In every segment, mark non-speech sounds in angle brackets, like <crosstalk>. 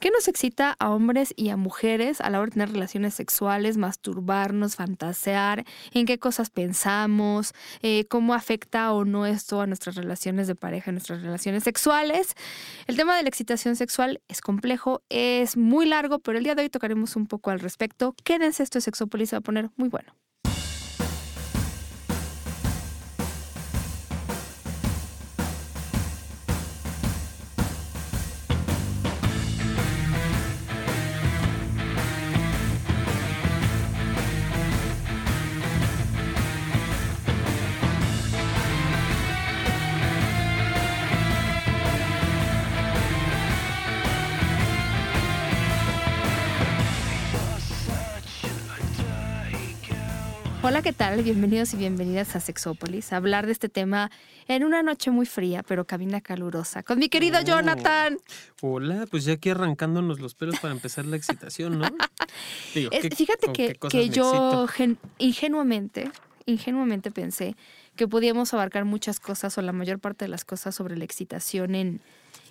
¿Qué nos excita a hombres y a mujeres a la hora de tener relaciones sexuales, masturbarnos, fantasear? ¿En qué cosas pensamos? Eh, ¿Cómo afecta o no esto a nuestras relaciones de pareja, nuestras relaciones sexuales? El tema de la excitación sexual es complejo, es muy largo, pero el día de hoy tocaremos un poco al respecto. Quédense, esto es Sexópolis, se va a poner muy bueno. Hola, ¿qué tal? Bienvenidos y bienvenidas a Sexópolis, a hablar de este tema en una noche muy fría, pero cabina calurosa, con mi querido Oh. Jonathan. Hola, pues ya aquí arrancándonos los pelos para empezar la excitación, ¿no? <laughs> Digo, Es- ¿qué- fíjate que, que yo gen- ingenuamente, ingenuamente pensé que podíamos abarcar muchas cosas o la mayor parte de las cosas sobre la excitación en,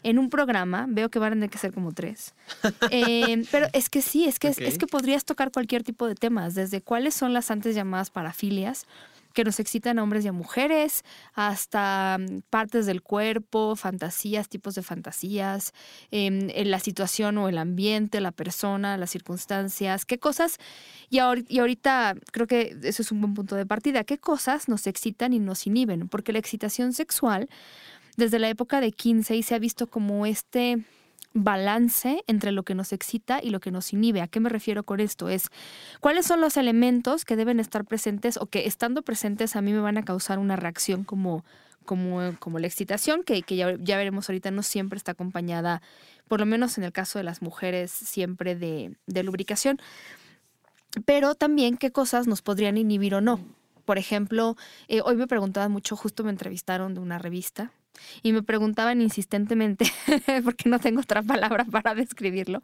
en un programa. Veo que van a tener que ser como tres. <laughs> Eh, pero es que sí, es que, es- es que podrías tocar cualquier tipo de temas, desde cuáles son las antes llamadas parafilias que nos excitan a hombres y a mujeres, hasta mm, partes del cuerpo, fantasías, tipos de fantasías, em, en la situación o el ambiente, la persona, las circunstancias, qué cosas, y ahorita creo que eso es un buen punto de partida, qué cosas nos excitan y nos inhiben, porque la excitación sexual, desde la época de Kinsey, se ha visto como este balance entre lo que nos excita y lo que nos inhibe. ¿A qué me refiero con esto? Es cuáles son los elementos que deben estar presentes o que estando presentes a mí me van a causar una reacción como, como, como la excitación, que, que ya, veremos ahorita no siempre está acompañada, por lo menos en el caso de las mujeres, siempre de, de lubricación. Pero también qué cosas nos podrían inhibir o no. Por ejemplo, eh, hoy me preguntaban mucho, justo me entrevistaron de una revista y me preguntaban insistentemente, <laughs> porque no tengo otra palabra para describirlo,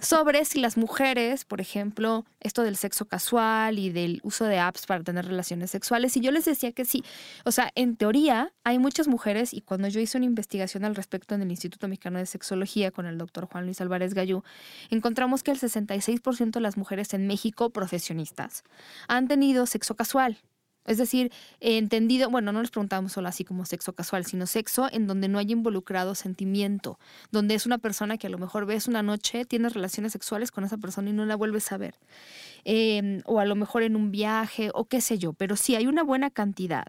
sobre si las mujeres, por ejemplo, esto del sexo casual y del uso de apps para tener relaciones sexuales, y yo les decía que sí. O sea, en teoría hay muchas mujeres, y cuando yo hice una investigación al respecto en el Instituto Mexicano de Sexología con el doctor Juan Luis Álvarez Gallú, encontramos que el 66% de las mujeres en México profesionistas han tenido sexo casual. Es decir, entendido, bueno, no les preguntábamos solo así como sexo casual, sino sexo en donde no hay involucrado sentimiento, donde es una persona que a lo mejor ves una noche, tienes relaciones sexuales con esa persona y no la vuelves a ver. Eh, o a lo mejor en un viaje, o qué sé yo, pero sí hay una buena cantidad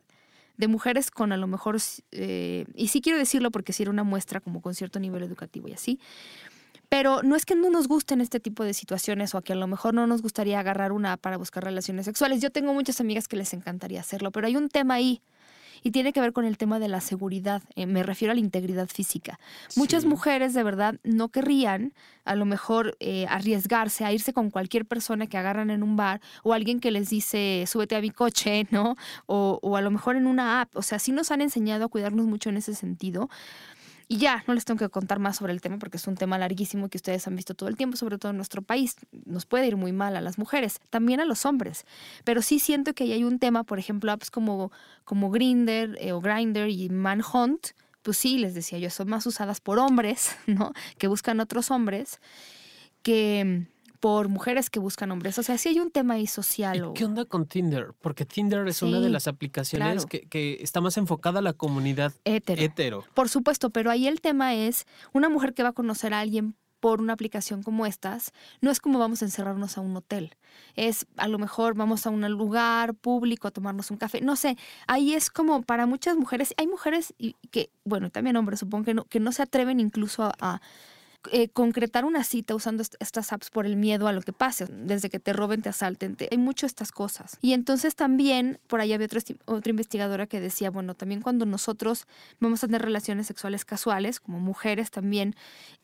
de mujeres con a lo mejor, eh, y sí quiero decirlo porque sí era una muestra como con cierto nivel educativo y así, pero no es que no nos gusten este tipo de situaciones o a que a lo mejor no nos gustaría agarrar una app para buscar relaciones sexuales. Yo tengo muchas amigas que les encantaría hacerlo, pero hay un tema ahí y tiene que ver con el tema de la seguridad. Eh, me refiero a la integridad física. Muchas mujeres de verdad no querrían a lo mejor eh, arriesgarse a irse con cualquier persona que agarran en un bar o alguien que les dice súbete a mi coche, <laughs> ¿no? O, o a lo mejor en una app. O sea, sí nos han enseñado a cuidarnos mucho en ese sentido. Y ya, no les tengo que contar más sobre el tema porque es un tema larguísimo que ustedes han visto todo el tiempo, sobre todo en nuestro país. Nos puede ir muy mal a las mujeres, también a los hombres. Pero sí siento que ahí hay un tema, por ejemplo, apps como, como Grinder o Grinder y Manhunt, pues sí, les decía yo, son más usadas por hombres, <laughs> ¿no? Que buscan otros hombres que por mujeres que buscan hombres. O sea, sí hay un tema ahí social. ¿Y o- qué onda con Tinder? Porque Tinder es una de las aplicaciones claro. que, que está más enfocada a la comunidad hetero. Por supuesto, pero ahí el tema es una mujer que va a conocer a alguien por una aplicación como estas, no es como vamos a encerrarnos a un hotel. Es a lo mejor vamos a un lugar público a tomarnos un café. No sé, ahí es como para muchas mujeres, hay mujeres y que, bueno, y también hombres, supongo que no, que no se atreven incluso a, a, eh, concretar una cita usando est- estas apps por el miedo a lo que pase, desde que te roben, te asalten, te- hay mucho estas cosas. Y entonces también, por ahí había otra, otra investigadora que decía, bueno, también cuando nosotros vamos a tener relaciones sexuales casuales, como mujeres también,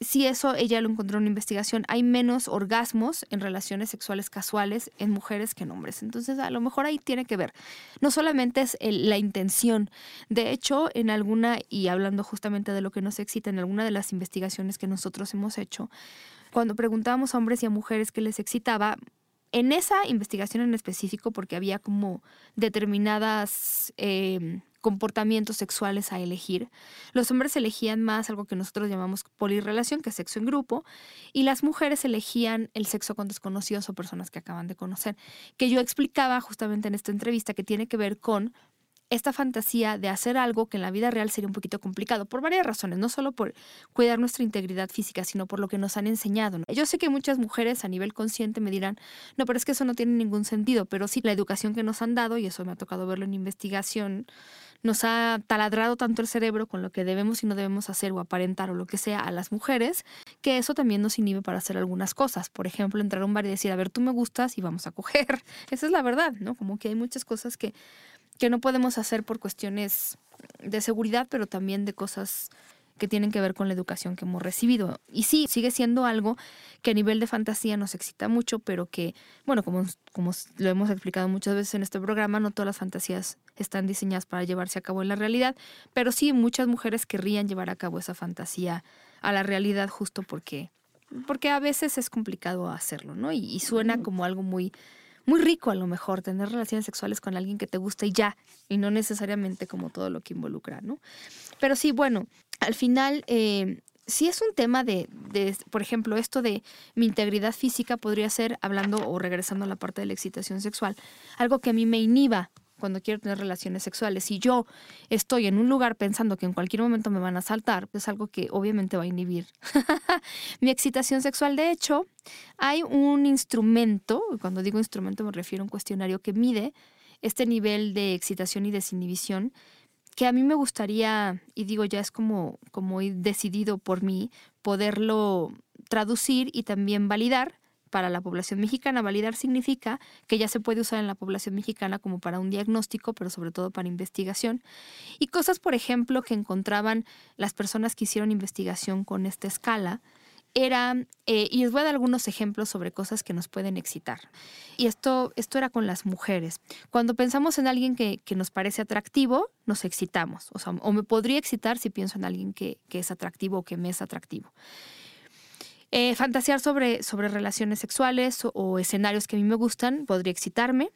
si eso ella lo encontró en una investigación, hay menos orgasmos en relaciones sexuales casuales en mujeres que en hombres. Entonces, a lo mejor ahí tiene que ver. No solamente es el- la intención. De hecho, en alguna, y hablando justamente de lo que nos excita, en alguna de las investigaciones que nosotros hemos hecho, cuando preguntábamos a hombres y a mujeres qué les excitaba, en esa investigación en específico, porque había como determinadas eh, comportamientos sexuales a elegir. Los hombres elegían más algo que nosotros llamamos polirrelación, que es sexo en grupo, y las mujeres elegían el sexo con desconocidos o personas que acaban de conocer, que yo explicaba justamente en esta entrevista que tiene que ver con esta fantasía de hacer algo que en la vida real sería un poquito complicado, por varias razones, no solo por cuidar nuestra integridad física, sino por lo que nos han enseñado. Yo sé que muchas mujeres a nivel consciente me dirán, no, pero es que eso no tiene ningún sentido, pero sí la educación que nos han dado, y eso me ha tocado verlo en investigación, nos ha taladrado tanto el cerebro con lo que debemos y no debemos hacer o aparentar o lo que sea a las mujeres, que eso también nos inhibe para hacer algunas cosas. Por ejemplo, entrar a un bar y decir, a ver, tú me gustas y vamos a coger. <laughs> Esa es la verdad, ¿no? Como que hay muchas cosas que que no podemos hacer por cuestiones de seguridad, pero también de cosas que tienen que ver con la educación que hemos recibido. Y sí, sigue siendo algo que a nivel de fantasía nos excita mucho, pero que, bueno, como, como lo hemos explicado muchas veces en este programa, no todas las fantasías están diseñadas para llevarse a cabo en la realidad, pero sí muchas mujeres querrían llevar a cabo esa fantasía a la realidad justo porque, porque a veces es complicado hacerlo, ¿no? Y, y suena como algo muy muy rico a lo mejor tener relaciones sexuales con alguien que te gusta y ya, y no necesariamente como todo lo que involucra, ¿no? Pero sí, bueno, al final... Eh, si es un tema de, de, por ejemplo, esto de mi integridad física podría ser, hablando o regresando a la parte de la excitación sexual, algo que a mí me inhiba cuando quiero tener relaciones sexuales. Si yo estoy en un lugar pensando que en cualquier momento me van a saltar, es algo que obviamente va a inhibir <laughs> mi excitación sexual. De hecho, hay un instrumento, cuando digo instrumento me refiero a un cuestionario que mide este nivel de excitación y desinhibición que a mí me gustaría, y digo ya es como, como decidido por mí, poderlo traducir y también validar para la población mexicana. Validar significa que ya se puede usar en la población mexicana como para un diagnóstico, pero sobre todo para investigación. Y cosas, por ejemplo, que encontraban las personas que hicieron investigación con esta escala, era, eh, y les voy a dar algunos ejemplos sobre cosas que nos pueden excitar. Y esto, esto era con las mujeres. Cuando pensamos en alguien que, que nos parece atractivo, nos excitamos. O, o me podría excitar si pienso en alguien que, que es atractivo o que me es atractivo. Eh, fantasear sobre, sobre relaciones sexuales o, escenarios que a mí me gustan podría excitarme.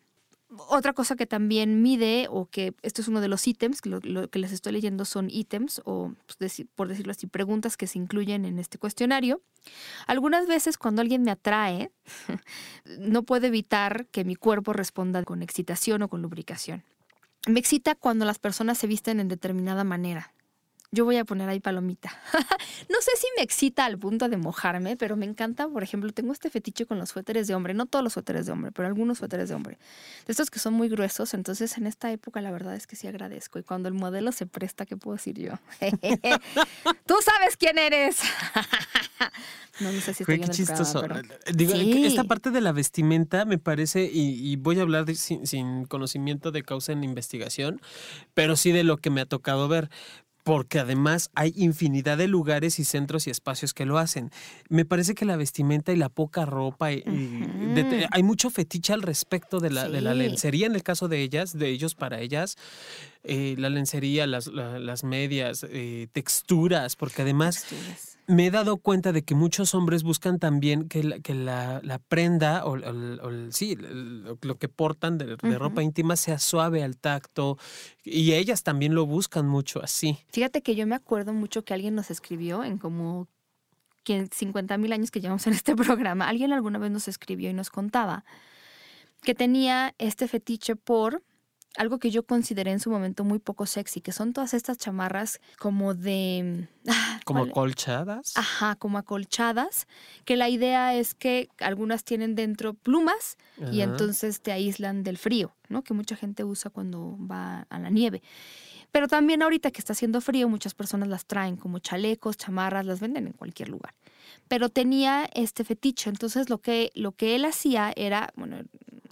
Otra cosa que también mide, o que esto es uno de los ítems, lo, lo que les estoy leyendo son ítems, o pues, por decirlo así, preguntas que se incluyen en este cuestionario. Algunas veces cuando alguien me atrae, <laughs> no puedo evitar que mi cuerpo responda con excitación o con lubricación. Me excita cuando las personas se visten en determinada manera. Yo voy a poner ahí palomita. <laughs> no sé si me excita al punto de mojarme, pero me encanta, por ejemplo, tengo este fetiche con los suéteres de hombre, no todos los suéteres de hombre, pero algunos suéteres de hombre. De estos que son muy gruesos, entonces en esta época la verdad es que sí agradezco. Y cuando el modelo se presta, ¿qué puedo decir yo? <laughs> Tú sabes quién eres. <laughs> no, no sé si estoy Qué chistoso. Digo, esta parte de la vestimenta me parece, y, voy a hablar sin, sin conocimiento de causa en investigación, pero sí de lo que me ha tocado ver porque además hay infinidad de lugares y centros y espacios que lo hacen. Me parece que la vestimenta y la poca ropa, y, hay mucho fetiche al respecto de la, de la lencería en el caso de ellas, de ellos para ellas. Eh, la lencería, las, las medias, eh, texturas, porque además me he dado cuenta de que muchos hombres buscan también que la, que la, la prenda o, sí, lo, que portan de, ropa íntima sea suave al tacto y ellas también lo buscan mucho así. Fíjate que yo me acuerdo mucho que alguien nos escribió en como 50 mil años que llevamos en este <laughs> programa, alguien alguna vez nos escribió y nos contaba que tenía este fetiche por algo que yo consideré en su momento muy poco sexy, que son todas estas chamarras como de... Ah, como acolchadas. Ajá, como acolchadas, que la idea es que algunas tienen dentro plumas y entonces te aíslan del frío, ¿no? Que mucha gente usa cuando va a la nieve. Pero también ahorita que está haciendo frío, muchas personas las traen como chalecos, chamarras, las venden en cualquier lugar. Pero tenía este fetiche, entonces lo que, lo que él hacía era, bueno,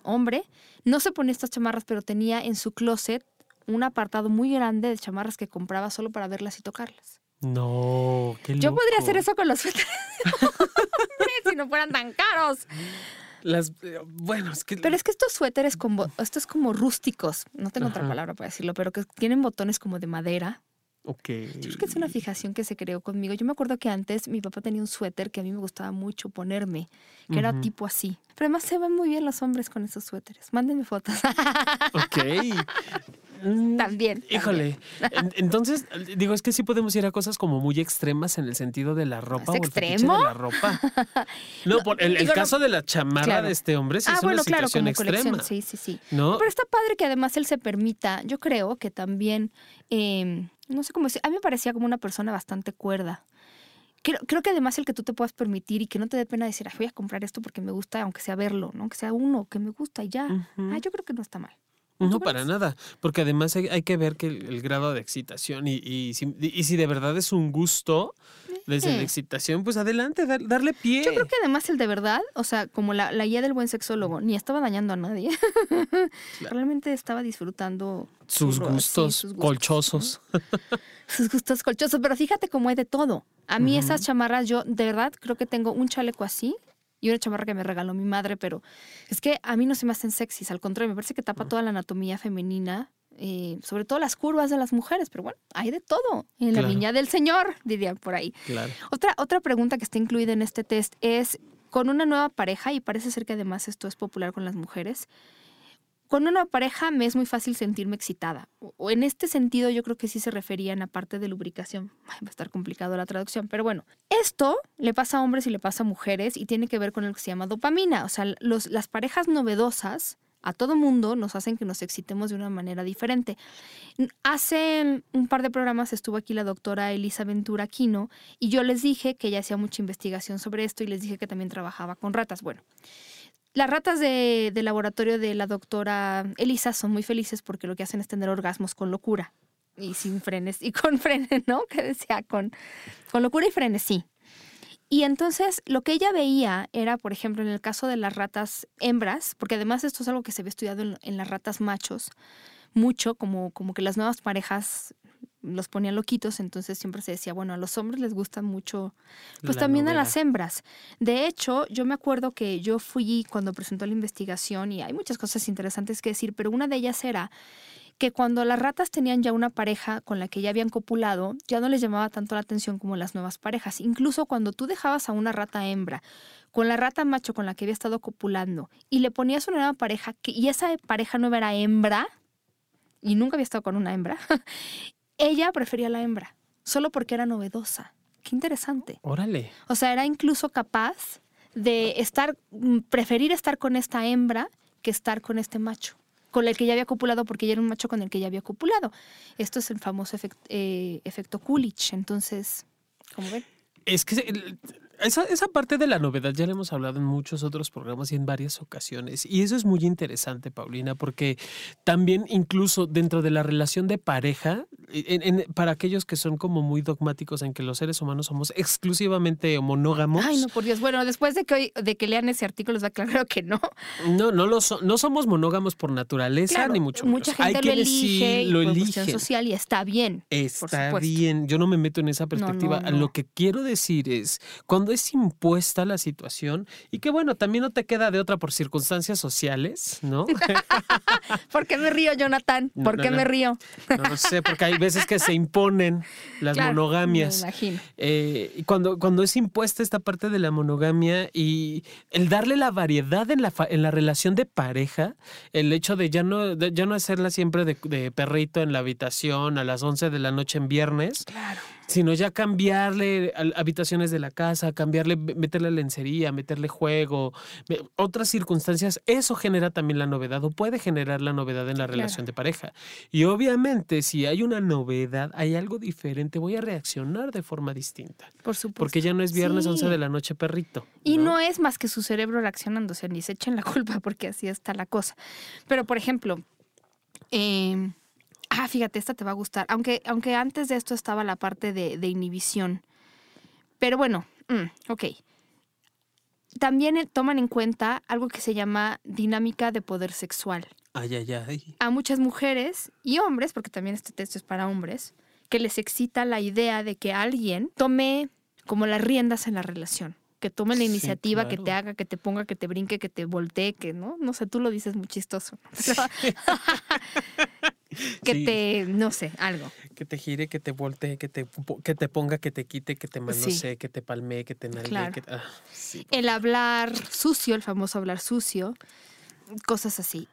hombre, no se ponía estas chamarras, pero tenía en su closet un apartado muy grande de chamarras que compraba solo para verlas y tocarlas. No, qué loco. Yo podría hacer eso con los suéteres <laughs> si no fueran tan caros. Las, eh, bueno, es que... Pero es que estos suéteres, como, estos como rústicos, no tengo otra palabra para decirlo, pero que tienen botones como de madera. Ok. Yo creo que es una fijación que se creó conmigo. Yo me acuerdo que antes mi papá tenía un suéter que a mí me gustaba mucho ponerme, que era tipo así. Pero además se ven muy bien los hombres con esos suéteres. Mándenme fotos. Ok. <laughs> Mm, también. Híjole. Entonces, digo, es que sí podemos ir a cosas como muy extremas en el sentido de la ropa o el extremo? de la ropa. <laughs> No, por el, caso de la chamarra de este hombre sí ah, es una situación extrema. Sí, sí, sí. ¿No? Pero está padre que además él se permita. Yo creo que también, em, no sé cómo decir, a mí me parecía como una persona bastante cuerda. Creo, creo, que además el que tú te puedas permitir y que no te dé pena decir, voy a comprar esto porque me gusta, aunque sea verlo, ¿no? Aunque sea uno que me gusta y ya. Ah, yo creo que no está mal. No, para nada, porque además hay, que ver que el, grado de excitación y, y, si, y, si, de verdad es un gusto desde la excitación, pues adelante, darle pie. Yo creo que además el de verdad, o sea, como la, guía del buen sexólogo, ni estaba dañando a nadie, <laughs> realmente estaba disfrutando sus, gustos, colchosos. sus gustos colchosos, pero fíjate cómo hay de todo. A mí esas chamarras, yo de verdad creo que tengo un chaleco así, y una chamarra que me regaló mi madre, pero es que a mí no se me hacen sexys, al contrario, me parece que tapa toda la anatomía femenina, eh, sobre todo las curvas de las mujeres, pero bueno, hay de todo en la viña del Señor, dirían por ahí. Otra, otra pregunta que está incluida en este test es, con una nueva pareja, y parece ser que además esto es popular con las mujeres, con una pareja me es muy fácil sentirme excitada. O en este sentido yo creo que sí se referían a parte de lubricación. va a estar complicado la traducción, pero bueno. Esto le pasa a hombres y le pasa a mujeres y tiene que ver con lo que se llama dopamina. O sea, las parejas novedosas a todo mundo nos hacen que nos excitemos de una manera diferente. Hace un par de programas estuvo aquí la doctora Elisa Ventura Aquino y yo les dije que ella hacía mucha investigación sobre esto y les dije que también trabajaba con ratas. Bueno, las ratas de, laboratorio de la doctora Elisa son muy felices porque lo que hacen es tener orgasmos con locura y sin frenes y con <laughs> frenes, ¿no? Que decía con, con locura y frenes, sí. Y entonces lo que ella veía era, por ejemplo, en el caso de las ratas hembras, porque además esto es algo que se ve estudiado en, las ratas machos, mucho, como, como que las nuevas parejas los ponían loquitos, entonces siempre se decía, bueno, a los hombres les gustan mucho, pues también a las hembras. De hecho, yo me acuerdo que yo fui cuando presentó la investigación y hay muchas cosas interesantes que decir, pero una de ellas era que cuando las ratas tenían ya una pareja con la que ya habían copulado, ya no les llamaba tanto la atención como las nuevas parejas. Incluso cuando tú dejabas a una rata hembra con la rata macho con la que había estado copulando y le ponías una nueva pareja que, y esa pareja nueva era hembra, y nunca había estado con una hembra, <laughs> ella prefería la hembra, solo porque era novedosa. Qué interesante. Órale. O sea, era incluso capaz de estar, mm, preferir estar con esta hembra que estar con este macho, con el que ya había copulado porque ya era un macho con el que ya había copulado. Esto es el famoso eh, efecto Coolidge. Entonces, ¿cómo ven? Es que esa, esa, parte de la novedad ya la hemos hablado en muchos otros programas y en varias ocasiones. Y eso es muy interesante, Paulina, porque también incluso dentro de la relación de pareja, para aquellos que son como muy dogmáticos en que los seres humanos somos exclusivamente monógamos. Ay, no, por Dios. Bueno, después de que, hoy, de que lean ese artículo les va a aclarar que no. No, no, lo no somos monógamos por naturaleza, ni mucho menos. Mucha gente lo elige, lo elige. social y está bien. Está bien. Yo no me meto en esa perspectiva. Lo que quiero decir es, cuando es impuesta la situación y que bueno, también no te queda de otra por circunstancias sociales, ¿no? <laughs> ¿Por qué me río, Jonathan? ¿Por qué me río? no lo sé, porque hay veces que se imponen las monogamias. Me imagino. Eh, y cuando, cuando es impuesta esta parte de la monogamia y el darle la variedad en la, en la relación de pareja, el hecho de ya no, ya no hacerla siempre de, de perrito en la habitación a las 11 de la noche en viernes. Claro sino ya cambiarle habitaciones de la casa, cambiarle, meterle lencería, meterle juego, otras circunstancias, eso genera también la novedad o puede generar la novedad en la relación de pareja. Y obviamente si hay una novedad, hay algo diferente, voy a reaccionar de forma distinta. Por supuesto. Porque ya no es viernes 11 de la noche, perrito. Y ¿no? es más que su cerebro sea, ni se echen la culpa <laughs> porque así está la cosa. Pero, por ejemplo, eh, Ah, fíjate, esta te va a gustar. Aunque, aunque antes de esto estaba la parte de, inhibición. Pero bueno, mm, ok. También eh, toman en cuenta algo que se llama dinámica de poder sexual. Ay, ay, ay. A muchas mujeres y hombres, porque también este texto es para hombres, que les excita la idea de que alguien tome como las riendas en la relación que tome la iniciativa, que te haga, que te ponga, que te brinque, que te voltee, que no, no sé, tú lo dices muy chistoso. <laughs> <laughs> <laughs> que te, no sé, algo. Que te gire, que te voltee, que te, que te ponga, que te quite, que te manosee, que te palmee, que te nalgue. Ah, el hablar sucio, el famoso hablar sucio, cosas así.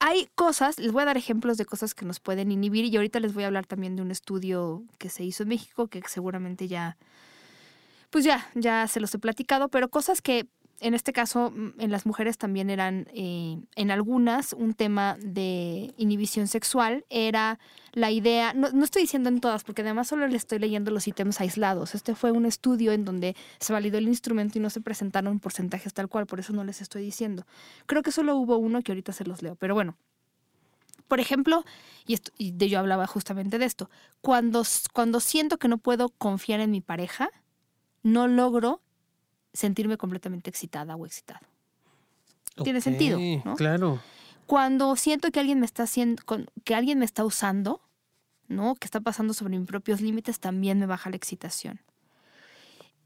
hay cosas, les voy a dar ejemplos de cosas que nos pueden inhibir y ahorita les voy a hablar también de un estudio que se hizo en México que seguramente ya, pues ya, ya se los he platicado, pero cosas que en este caso mm, en las mujeres también eran, eh, en algunas, un tema de inhibición sexual, era la idea, no, estoy diciendo en todas, porque además solo le estoy leyendo los ítems aislados. Este fue un estudio en donde se validó el instrumento y no se presentaron porcentajes tal cual, por eso no les estoy diciendo. Creo que solo hubo uno que ahorita se los leo, pero bueno. Por ejemplo, y, esto, y de yo hablaba justamente de esto, cuando, cuando siento que no puedo confiar en mi pareja, no logro sentirme completamente excitada o excitado. Tiene sentido, ¿no? Claro. Cuando siento que alguien me está haciendo, que alguien me está usando, ¿no? Que está pasando sobre mis propios límites, también me baja la excitación.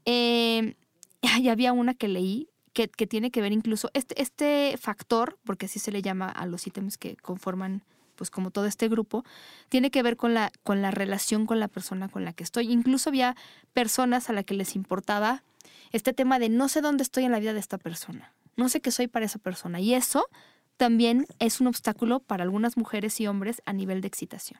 Eh, <laughs> y había una que leí que, que, tiene que ver incluso este, este factor, porque así se le llama a los ítems que conforman pues como todo este grupo, tiene que ver con la, con la relación con la persona con la que estoy. Incluso había personas a las que les importaba este tema de no sé dónde estoy en la vida de esta persona, no sé qué soy para esa persona. Y eso también es un obstáculo para algunas mujeres y hombres a nivel de excitación.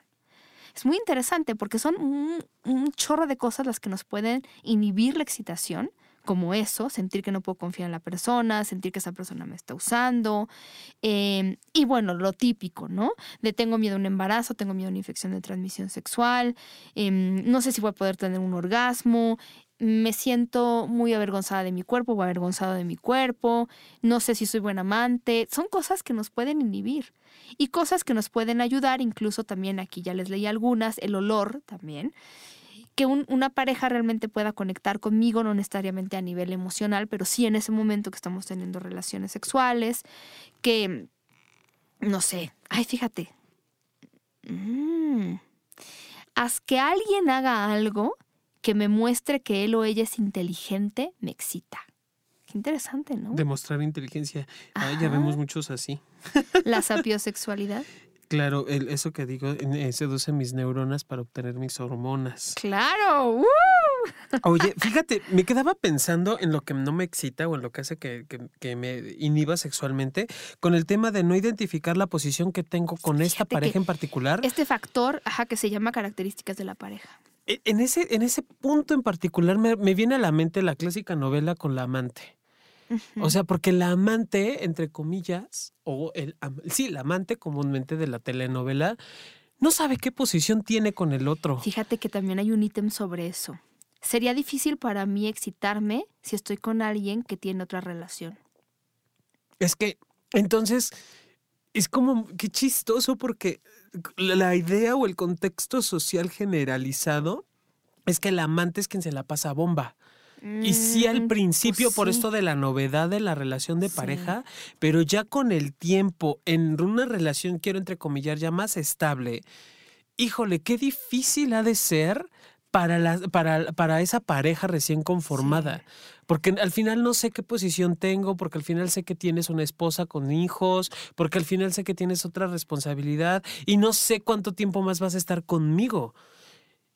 Es muy interesante porque son un, chorro de cosas las que nos pueden inhibir la excitación, como eso, sentir que no puedo confiar en la persona, sentir que esa persona me está usando. Em, y bueno, lo típico, ¿no? De tengo miedo a un embarazo, tengo miedo a una infección de transmisión sexual, em, no sé si voy a poder tener un orgasmo, me siento muy avergonzada de mi cuerpo o avergonzado de mi cuerpo, no sé si soy buen amante, son cosas que nos pueden inhibir y cosas que nos pueden ayudar, incluso también aquí ya les leí algunas, el olor también, que una pareja realmente pueda conectar conmigo, no necesariamente a nivel emocional, pero sí en ese momento que estamos teniendo relaciones sexuales, que, no sé, ay, fíjate, mm, haz que alguien haga algo que me muestre que él o ella es inteligente me excita. Qué interesante, ¿no? Demostrar inteligencia. ya vemos muchos así. <laughs> La sapiosexualidad. Claro, el, eso que digo, eh, seduce mis neuronas para obtener mis hormonas. Claro. Oye, <laughs> fíjate, me quedaba pensando en lo que no me excita o en lo que hace que, me inhiba sexualmente, con el tema de no identificar la posición que tengo con esta pareja en particular. Este factor, ajá, que se llama características de la pareja. E, en ese, en ese punto en particular me, viene a la mente la clásica novela con la amante. O sea, porque la amante, entre comillas, o el sí, la amante comúnmente de la telenovela, no sabe qué posición tiene con el otro. Fíjate que también hay un ítem sobre eso. Sería difícil para mí excitarme si estoy con alguien que tiene otra relación. Es que, entonces, es como, qué chistoso porque la idea o el contexto social generalizado es que el amante es quien se la pasa a bomba. y sí al mm, principio pues por esto de la novedad de la relación de pareja, pero ya con el tiempo, en una relación, quiero entrecomillar, ya más estable, híjole, qué difícil ha de ser para, la, para, para esa pareja recién conformada. Porque al final no sé qué posición tengo, porque al final sé que tienes una esposa con hijos, porque al final sé que tienes otra responsabilidad y no sé cuánto tiempo más vas a estar conmigo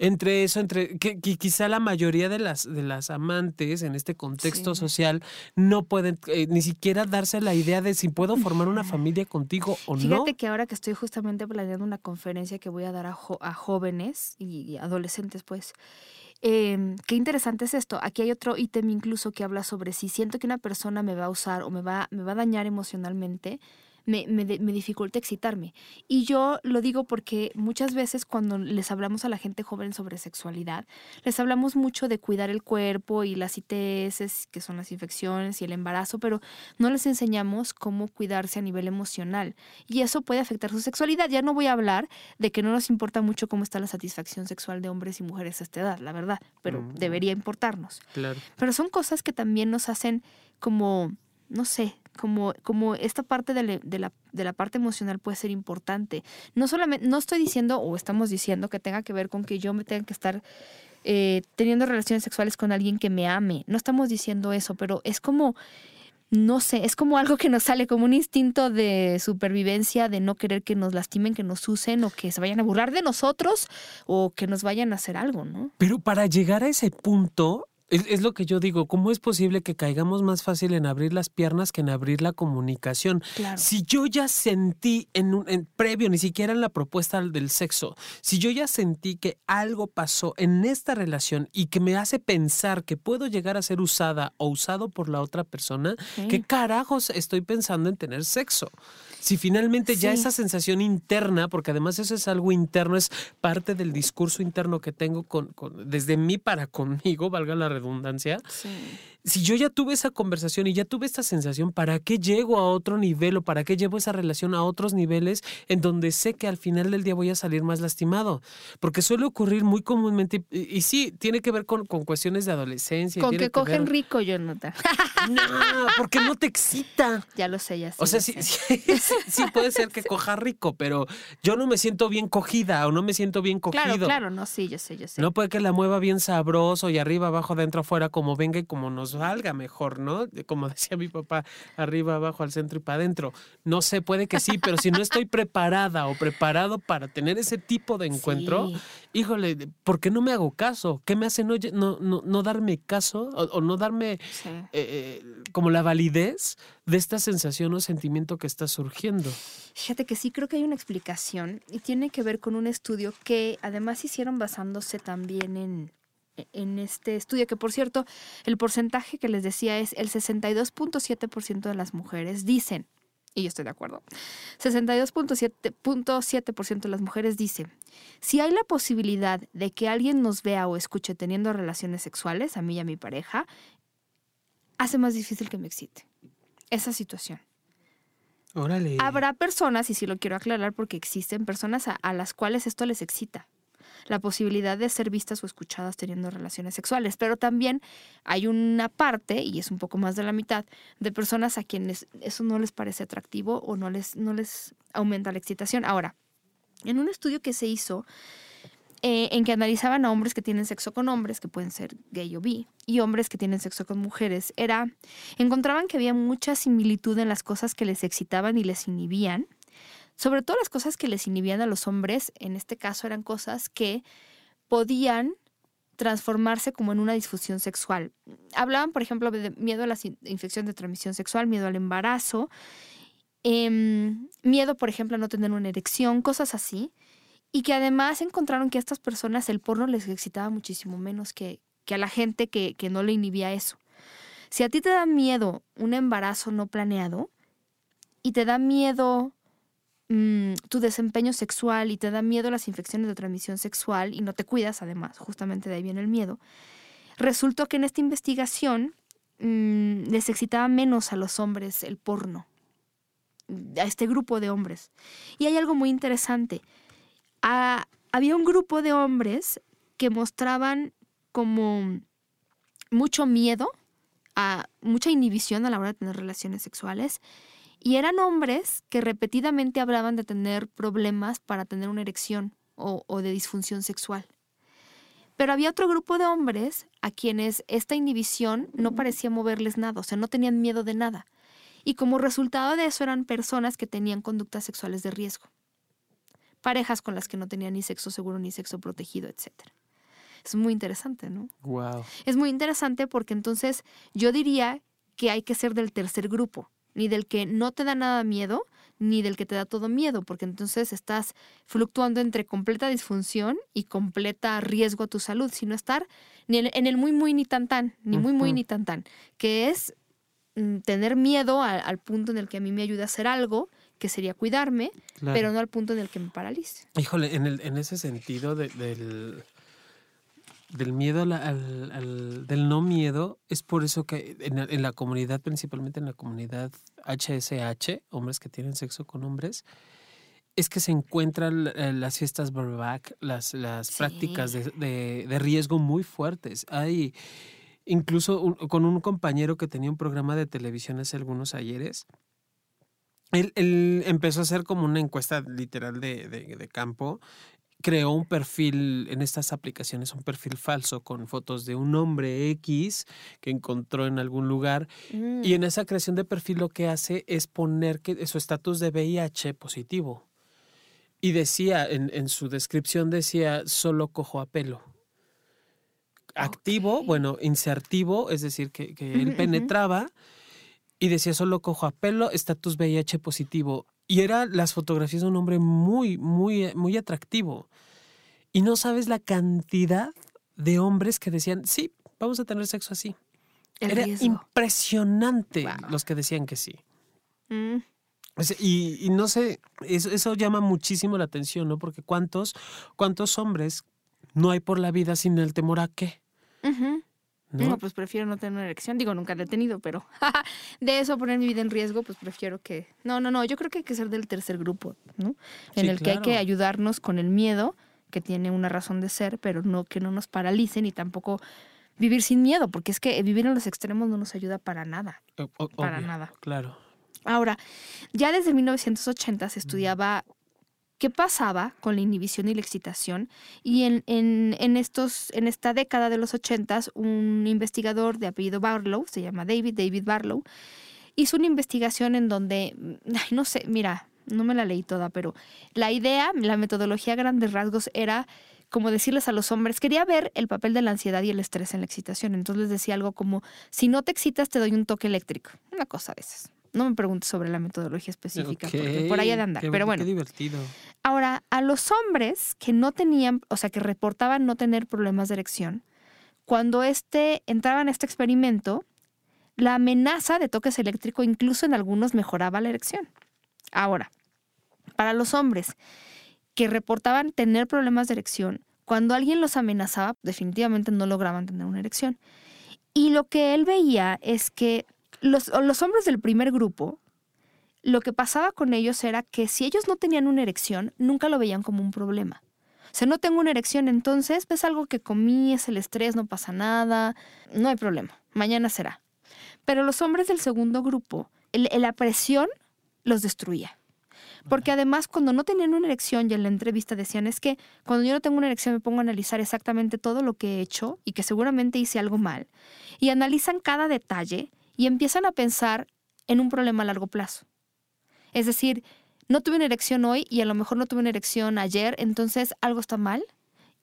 entre eso, entre que, quizá la mayoría de las, de las amantes en este contexto social no pueden eh, ni siquiera darse la idea de si puedo formar una familia contigo o no. Fíjate que ahora que estoy justamente planeando una conferencia que voy a dar a, a jóvenes y, adolescentes, pues, em, qué interesante es esto. Aquí hay otro ítem incluso que habla sobre si siento que una persona me va a usar o me va, me va a dañar emocionalmente, me, me, me, dificulta excitarme. Y yo lo digo porque muchas veces cuando les hablamos a la gente joven sobre sexualidad, les hablamos mucho de cuidar el cuerpo y las ITS, que son las infecciones y el embarazo, pero no les enseñamos cómo cuidarse a nivel emocional. Y eso puede afectar su sexualidad. Ya no voy a hablar de que no nos importa mucho cómo está la satisfacción sexual de hombres y mujeres a esta edad, la verdad, pero mm. debería importarnos. Claro. Pero son cosas que también nos hacen como, no sé, como, como esta parte de, la, de la parte emocional puede ser importante. No solamente, no estoy diciendo o estamos diciendo que tenga que ver con que yo me tenga que estar eh, teniendo relaciones sexuales con alguien que me ame. No estamos diciendo eso, pero es como, no sé, es como algo que nos sale como un instinto de supervivencia, de no querer que nos lastimen, que nos usen o que se vayan a burlar de nosotros o que nos vayan a hacer algo, ¿no? Pero para llegar a ese punto, Es, lo que yo digo, ¿cómo es posible que caigamos más fácil en abrir las piernas que en abrir la comunicación? Si yo ya sentí en un en previo, ni siquiera en la propuesta del sexo, si yo ya sentí que algo pasó en esta relación y que me hace pensar que puedo llegar a ser usada o usado por la otra persona, ¿qué carajos estoy pensando en tener sexo? Si finalmente ya esa sensación interna, porque además eso es algo interno, es parte del discurso interno que tengo con, desde mí para conmigo, valga la vond den sida. Sí. Si yo ya tuve esa conversación y ya tuve esta sensación, ¿para qué llego a otro nivel o para qué llevo esa relación a otros niveles en donde sé que al final del día voy a salir más lastimado? Porque suele ocurrir muy comúnmente, y, sí, tiene que ver con, cuestiones de adolescencia. Con que, cogen rico, Jonathan. No, porque no te excita. Ya lo sé, ya sé. O sea, sí, sí, puede ser que coja rico, pero yo no me siento bien cogida o no me siento bien cogido. Claro, claro, no, sí, yo sé, yo sé. No puede que la mueva bien sabroso y arriba, abajo, adentro, afuera, como venga y como nos salga mejor, ¿no? Como <laughs> decía mi papá, arriba, abajo, al centro y para adentro. No sé, puede que sí, pero si no estoy preparada o preparado para tener ese tipo de encuentro, híjole, ¿por qué no me hago caso? ¿Qué me hace no, no, no, darme caso o, no darme eh, eh, como la validez de esta sensación o sentimiento que está surgiendo? Fíjate que sí creo que hay una explicación y tiene que ver con un estudio que además hicieron basándose también en, en este estudio, que por cierto, el porcentaje que les decía es el 62.7% de las mujeres dicen, y yo estoy de acuerdo, 62.7% de las mujeres dicen, si hay la posibilidad de que alguien nos vea o escuche teniendo relaciones sexuales, a mí y a mi pareja, hace más difícil que me excite esa situación. Órale. Habrá personas, y sí lo quiero aclarar porque existen personas a las cuales esto les excita la posibilidad de ser vistas o escuchadas teniendo relaciones sexuales. Pero también hay una parte, y es un poco más de la mitad, de personas a quienes eso no les parece atractivo o no les, no les aumenta la excitación. Ahora, en un estudio que se hizo, eh, en que analizaban a hombres que tienen sexo con hombres, que pueden ser gay o bi, y hombres que tienen sexo con mujeres, era, encontraban que había mucha similitud en las cosas que les excitaban y les inhibían, sobre todo las cosas que les inhibían a los hombres, en este caso eran cosas que podían transformarse como en una disfunción sexual. Hablaban, por ejemplo, de miedo a la infección de transmisión sexual, miedo al embarazo, em, miedo, por ejemplo, a no tener una erección, cosas así. Y que además encontraron que a estas personas el porno les excitaba muchísimo menos que, que a la gente que, que no le inhibía eso. Si a ti te da miedo un embarazo no planeado y te da miedo Mm, tu desempeño sexual y te da miedo las infecciones de transmisión sexual y no te cuidas, además, justamente de ahí viene el miedo, resultó que en esta investigación mm, les excitaba menos a los hombres el porno, a este grupo de hombres. Y hay algo muy interesante. había un grupo de hombres que mostraban como mucho miedo, a, mucha inhibición a la hora de tener relaciones sexuales y eran hombres que repetidamente hablaban de tener problemas para tener una erección o, de disfunción sexual. Pero había otro grupo de hombres a quienes esta inhibición no parecía moverles nada, o sea, no tenían miedo de nada. Y como resultado de eso eran personas que tenían conductas sexuales de riesgo. Parejas con las que no tenían ni sexo seguro ni sexo protegido, etc. Es muy interesante, ¿no? Wow. Es muy interesante porque entonces yo diría que hay que ser del tercer grupo ni del que no te da nada miedo, ni del que te da todo miedo, porque entonces estás fluctuando entre completa disfunción y completa riesgo a tu salud, sino estar ni en el muy, muy, ni tan, tan, ni muy, muy, ni tan, tan, que es mm, tener miedo al punto en el que a mí me ayuda a hacer algo, que sería cuidarme, pero no al punto en el que me paralice. Híjole, en, el, en ese sentido del del miedo al, del no miedo, es por eso que en, la comunidad, principalmente en la comunidad HSH, hombres que tienen sexo con hombres, es que se encuentran eh, las fiestas bareback, las, las prácticas de, de, riesgo muy fuertes. Hay incluso con un compañero que tenía un programa de televisión hace algunos ayeres, él, él, empezó a hacer como una encuesta literal de, de, campo creó un perfil en estas aplicaciones, un perfil falso con fotos de un hombre X que encontró en algún lugar. Y mm. en esa creación de perfil lo que hace es poner que su estatus de VIH positivo. Y decía, en, en, su descripción decía, solo cojo a pelo. activo, bueno, insertivo, es decir, que, él penetraba y decía solo cojo a pelo, estatus VIH positivo. Y era las fotografías de un hombre muy, muy, muy atractivo. Y no sabes la cantidad de hombres que decían, sí, vamos a tener sexo así. era impresionante los que decían que sí. Mm. Y, no sé, eso, llama muchísimo la atención, ¿no? Porque cuántos, cuántos hombres no hay por la vida sin el temor a qué. ¿No? pues prefiero no tener una erección. Digo, nunca la he tenido, pero <laughs> de eso poner mi vida en riesgo, pues prefiero que... No, no, no, yo creo que hay que ser del tercer grupo, ¿no? En el que hay que ayudarnos con el miedo, que tiene una razón de ser, pero no que no nos paralicen y tampoco vivir sin miedo, porque es que vivir en los extremos no nos ayuda para nada. para nada. Claro. Ahora, ya desde 1980 se estudiaba qué pasaba con la inhibición y la excitación. Y en, en, estos, en esta década de los 80, un investigador de apellido Barlow, se llama David, David Barlow, hizo una investigación en donde, no sé, mira, no me la leí toda, pero la idea, la metodología a grandes rasgos era como decirles a los hombres, quería ver el papel de la ansiedad y el estrés en la excitación. Entonces les decía algo como, si no te excitas te doy un toque eléctrico, una cosa de esas. No me preguntes sobre la metodología específica, porque por ahí de andar. pero bueno. Qué divertido. Ahora, a los hombres que no tenían, o sea, que reportaban no tener problemas de erección, cuando este, entraban a este experimento, la amenaza de toques eléctricos incluso en algunos mejoraba la erección. Ahora, para los hombres que reportaban tener problemas de erección, cuando alguien los amenazaba, definitivamente no lograban tener una erección. Y lo que él veía es que los, los hombres del primer grupo, lo que pasaba con ellos era que si ellos no tenían una erección, nunca lo veían como un problema. O sea, no tengo una erección, entonces es algo que comí, es el estrés, no pasa nada, no hay problema, mañana será. Pero los hombres del segundo grupo, la presión los destruía. Porque además cuando no tenían una erección y en la entrevista decían es que cuando yo no tengo una erección me pongo a analizar exactamente todo lo que he hecho y que seguramente hice algo mal. Y analizan cada detalle y empiezan a pensar en un problema a largo plazo. Es decir, no tuve una erección hoy y a lo mejor no tuve una erección ayer, entonces algo está mal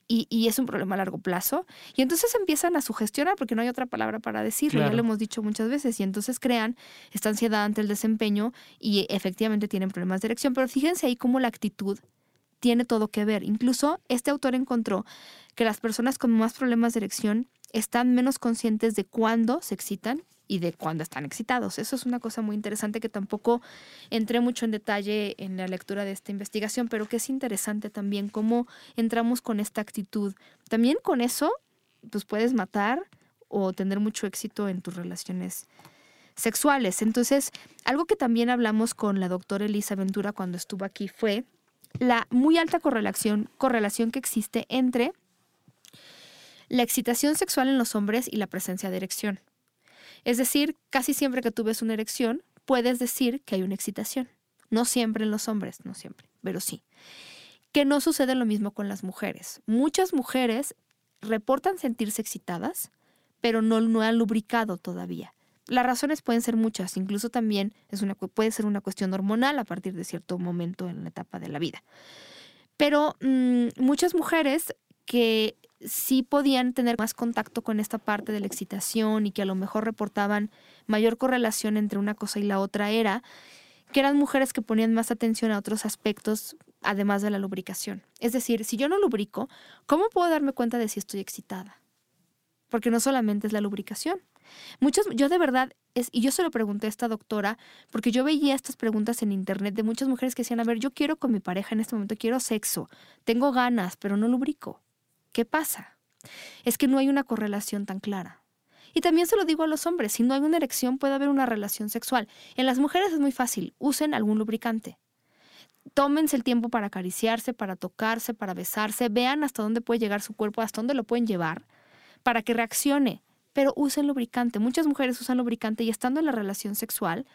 y, es un problema a largo plazo. Y entonces empiezan a sugestionar, porque no hay otra palabra para decirlo, ya lo hemos dicho muchas veces, y entonces crean esta ansiedad ante el desempeño y efectivamente tienen problemas de erección. Pero fíjense ahí cómo la actitud tiene todo que ver. Incluso este autor encontró que las personas con más problemas de erección están menos conscientes de cuándo se excitan y de cuándo están excitados. Eso es una cosa muy interesante que tampoco entré mucho en detalle en la lectura de esta investigación, pero que es interesante también cómo entramos con esta actitud. También con eso, pues puedes matar o tener mucho éxito en tus relaciones sexuales. Entonces, algo que también hablamos con la doctora Elisa Ventura cuando estuvo aquí fue la muy alta correlación, correlación que existe entre la excitación sexual en los hombres y la presencia de erección. Es decir, casi siempre que tú ves una erección, puedes decir que hay una excitación. No siempre en los hombres, no siempre, pero sí. Que no sucede lo mismo con las mujeres. Muchas mujeres reportan sentirse excitadas, pero no, no han lubricado todavía. Las razones pueden ser muchas, incluso también es una, puede ser una cuestión hormonal a partir de cierto momento en la etapa de la vida. Pero mm, muchas mujeres que sí podían tener más contacto con esta parte de la excitación y que a lo mejor reportaban mayor correlación entre una cosa y la otra era que eran mujeres que ponían más atención a otros aspectos además de la lubricación. Es decir, si yo no lubrico, ¿cómo puedo darme cuenta de si estoy excitada? Porque no solamente es la lubricación. Muchos, yo de verdad, es, y yo se lo pregunté a esta doctora, porque yo veía estas preguntas en internet de muchas mujeres que decían, a ver, yo quiero con mi pareja en este momento, quiero sexo, tengo ganas, pero no lubrico. ¿Qué pasa? Es que no hay una correlación tan clara. Y también se lo digo a los hombres, si no hay una erección puede haber una relación sexual. En las mujeres es muy fácil, usen algún lubricante. Tómense el tiempo para acariciarse, para tocarse, para besarse, vean hasta dónde puede llegar su cuerpo, hasta dónde lo pueden llevar, para que reaccione. Pero usen lubricante. Muchas mujeres usan lubricante y estando en la relación sexual,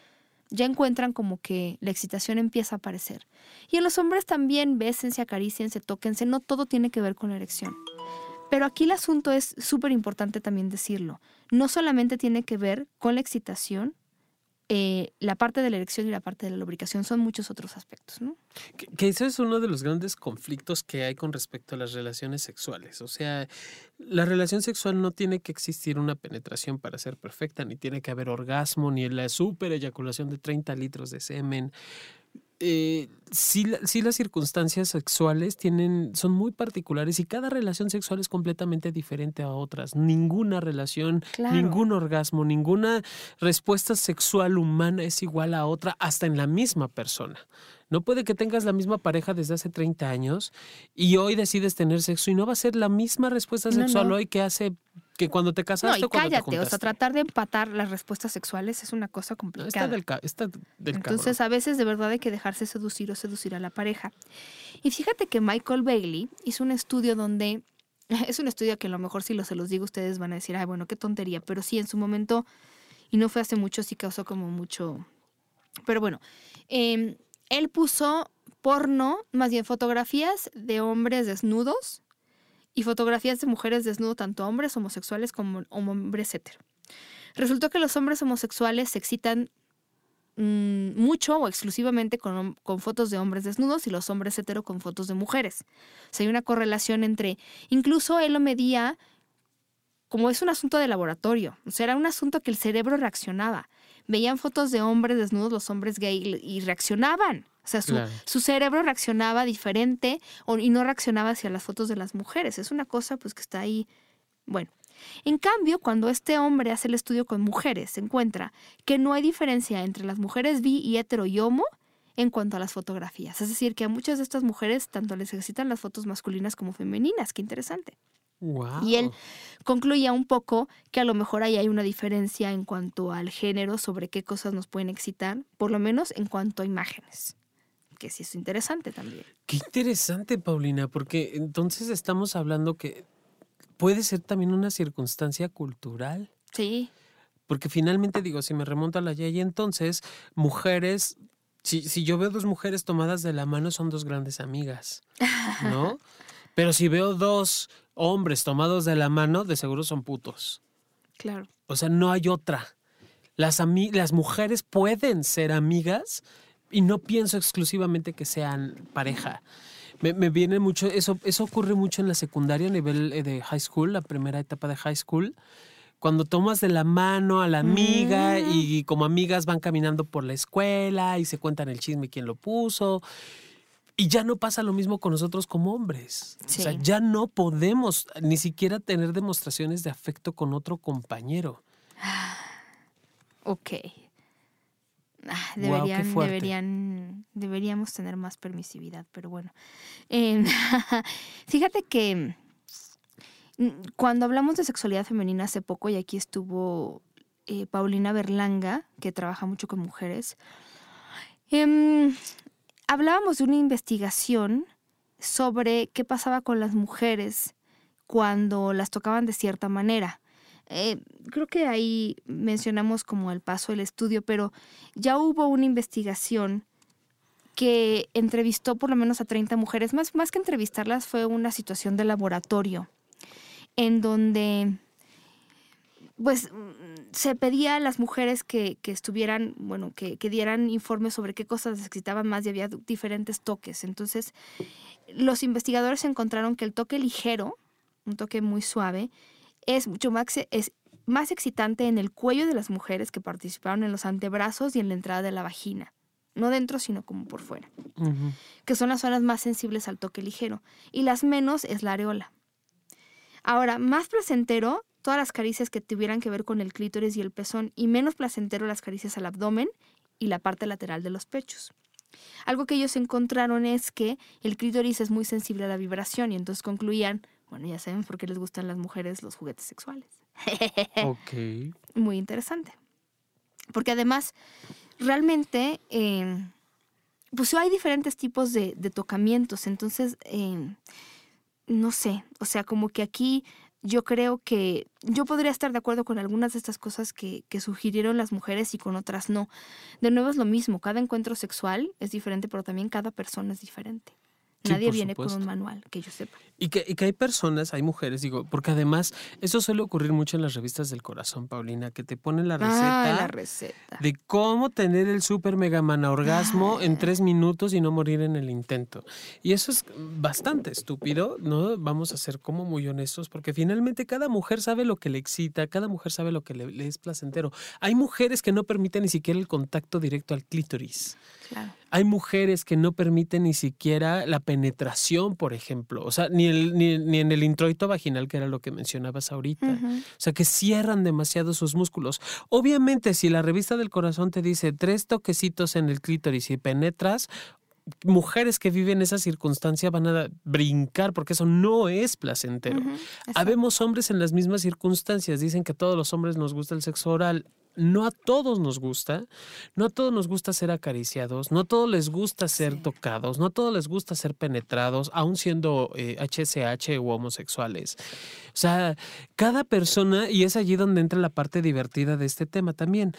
ya encuentran como que la excitación empieza a aparecer. Y en los hombres también bésense, acariciense, tóquense, no todo tiene que ver con la erección. Pero aquí el asunto es súper importante también decirlo. No solamente tiene que ver con la excitación eh, la parte de la erección y la parte de la lubricación son muchos otros aspectos, ¿no? Que, que, eso es uno de los grandes conflictos que hay con respecto a las relaciones sexuales. O sea, la relación sexual no tiene que existir una penetración para ser perfecta, ni tiene que haber orgasmo, ni la super eyaculación de 30 litros de semen eh, sí, las circunstancias sexuales tienen, son muy particulares y cada relación sexual es completamente diferente a otras. Ninguna relación, ningún orgasmo, ninguna respuesta sexual humana es igual a otra, hasta en la misma persona. No puede que tengas la misma pareja desde hace 30 años y hoy decides tener sexo y no va a ser la misma respuesta sexual hoy que hace que cuando te casaste no, y cuando cállate, o sea, tratar de empatar las respuestas sexuales es una cosa complicada. está del, Entonces, a veces de verdad hay que dejarse seducir o seducir a la pareja. Y fíjate que Michael Bailey hizo un estudio donde <laughs> es un estudio que a lo mejor si lo se los digo ustedes van a decir, ay, bueno, qué tontería, pero sí, en su momento, y no fue hace mucho, sí causó como mucho... Pero bueno, eh, él puso porno, más bien fotografías de hombres desnudos y fotografías de mujeres desnudos, tanto hombres homosexuales como hombres hetero. Resultó que los hombres homosexuales se excitan mm, mucho o exclusivamente con, con, fotos de hombres desnudos y los hombres hetero con fotos de mujeres. O sea, hay una correlación entre, incluso él lo medía como es un asunto de laboratorio, o sea, era un asunto que el cerebro reaccionaba veían fotos de hombres desnudos, los hombres gay, y reaccionaban. O sea, su, cerebro reaccionaba diferente y no reaccionaba hacia las fotos de las mujeres. Es una cosa pues que está ahí. Bueno, en cambio, cuando este hombre hace el estudio con mujeres, se encuentra que no hay diferencia entre las mujeres bi y hetero y homo en cuanto a las fotografías. Es decir, que a muchas de estas mujeres tanto les excitan las fotos masculinas como femeninas. Qué interesante. Y él concluía un poco que a lo mejor ahí hay una diferencia en cuanto al género sobre qué cosas nos pueden excitar, por lo menos en cuanto a imágenes. Que sí es interesante también. Qué interesante, Paulina, porque entonces estamos hablando que puede ser también una circunstancia cultural. Sí. Porque finalmente digo, si me remonto a la y entonces mujeres si, si, yo veo dos mujeres tomadas de la mano, son dos grandes amigas, ¿no? <laughs> Pero si veo dos hombres tomados de la mano, de seguro son putos. Claro. O sea, no hay otra. Las, las mujeres pueden ser amigas y no pienso exclusivamente que sean pareja. Me, me, viene mucho, eso, eso ocurre mucho en la secundaria a nivel eh, de high school, la primera etapa de high school, cuando tomas de la mano a la amiga mm. y como amigas van caminando por la escuela y se cuentan el chisme quién lo puso y ya no pasa lo mismo con nosotros como hombres. O sea, ya no podemos ni siquiera tener demostraciones de afecto con otro compañero. Ok. Ah, <laughs> deberían, deberían, deberíamos tener más permisividad, pero bueno. <laughs> Fíjate que mm, cuando hablamos de sexualidad femenina hace poco, y aquí estuvo eh, Paulina Berlanga, que trabaja mucho con mujeres, em, hablábamos de una investigación sobre qué pasaba con las mujeres cuando las tocaban de cierta manera. Eh, creo que ahí mencionamos como el paso del estudio, pero ya hubo una investigación que entrevistó por lo menos a 30 mujeres, más, más que entrevistarlas fue una situación de laboratorio, en donde pues se pedía a las mujeres que, estuvieran, bueno, que, dieran informes sobre qué cosas necesitaban más y había diferentes toques. Entonces, los investigadores encontraron que el toque ligero, un toque muy suave, es mucho más, es más excitante en el cuello de las mujeres que participaron en los antebrazos y en la entrada de la vagina. No dentro, sino como por fuera. Que son las zonas más sensibles al toque ligero. Y las menos es la areola. Ahora, más placentero todas las caricias que tuvieran que ver con el clítoris y el pezón y menos placentero las caricias al abdomen y la parte lateral de los pechos. Algo que ellos encontraron es que el clítoris es muy sensible a la vibración y entonces concluían, bueno, ya saben por qué les gustan las mujeres los juguetes sexuales. ok. <laughs> Muy interesante. Porque además, realmente, eh, pues hay diferentes tipos de, tocamientos, entonces, eh, no sé, o sea, como que aquí yo creo que yo podría estar de acuerdo con algunas de estas cosas que, sugirieron las mujeres y con otras no. De nuevo es lo mismo, cada encuentro sexual es diferente, pero también cada persona es diferente. Nadie viene con un manual, que yo sepa. Y que, y que, hay personas, hay mujeres, digo, porque además eso suele ocurrir mucho en las revistas del corazón, Paulina, que te ponen la receta, ah, la receta. de cómo tener el super mega mana orgasmo en tres minutos y no morir en el intento. Y eso es bastante estúpido, ¿no? Vamos a ser como muy honestos, porque finalmente cada mujer sabe lo que le excita, cada mujer sabe lo que le, le es placentero. Hay mujeres que no permiten ni siquiera el contacto directo al clítoris. Claro. Hay mujeres que no permiten ni siquiera la penetración, por ejemplo. O sea, ni, el, ni, en el introito vaginal, que era lo que mencionabas ahorita. O sea, que cierran demasiado sus músculos. Obviamente, si la revista del corazón te dice tres toquecitos en el clítoris y penetras, mujeres que viven esa circunstancia van a brincar porque eso no es placentero. Habemos hombres en las mismas circunstancias. Dicen que a todos los hombres nos gusta el sexo oral no a todos nos gusta, no a todos nos gusta ser acariciados, no a todos les gusta ser tocados, no a todos les gusta ser penetrados, aun siendo HSH eh, u homosexuales. O sea, cada persona, y es allí donde entra la parte divertida de este tema también,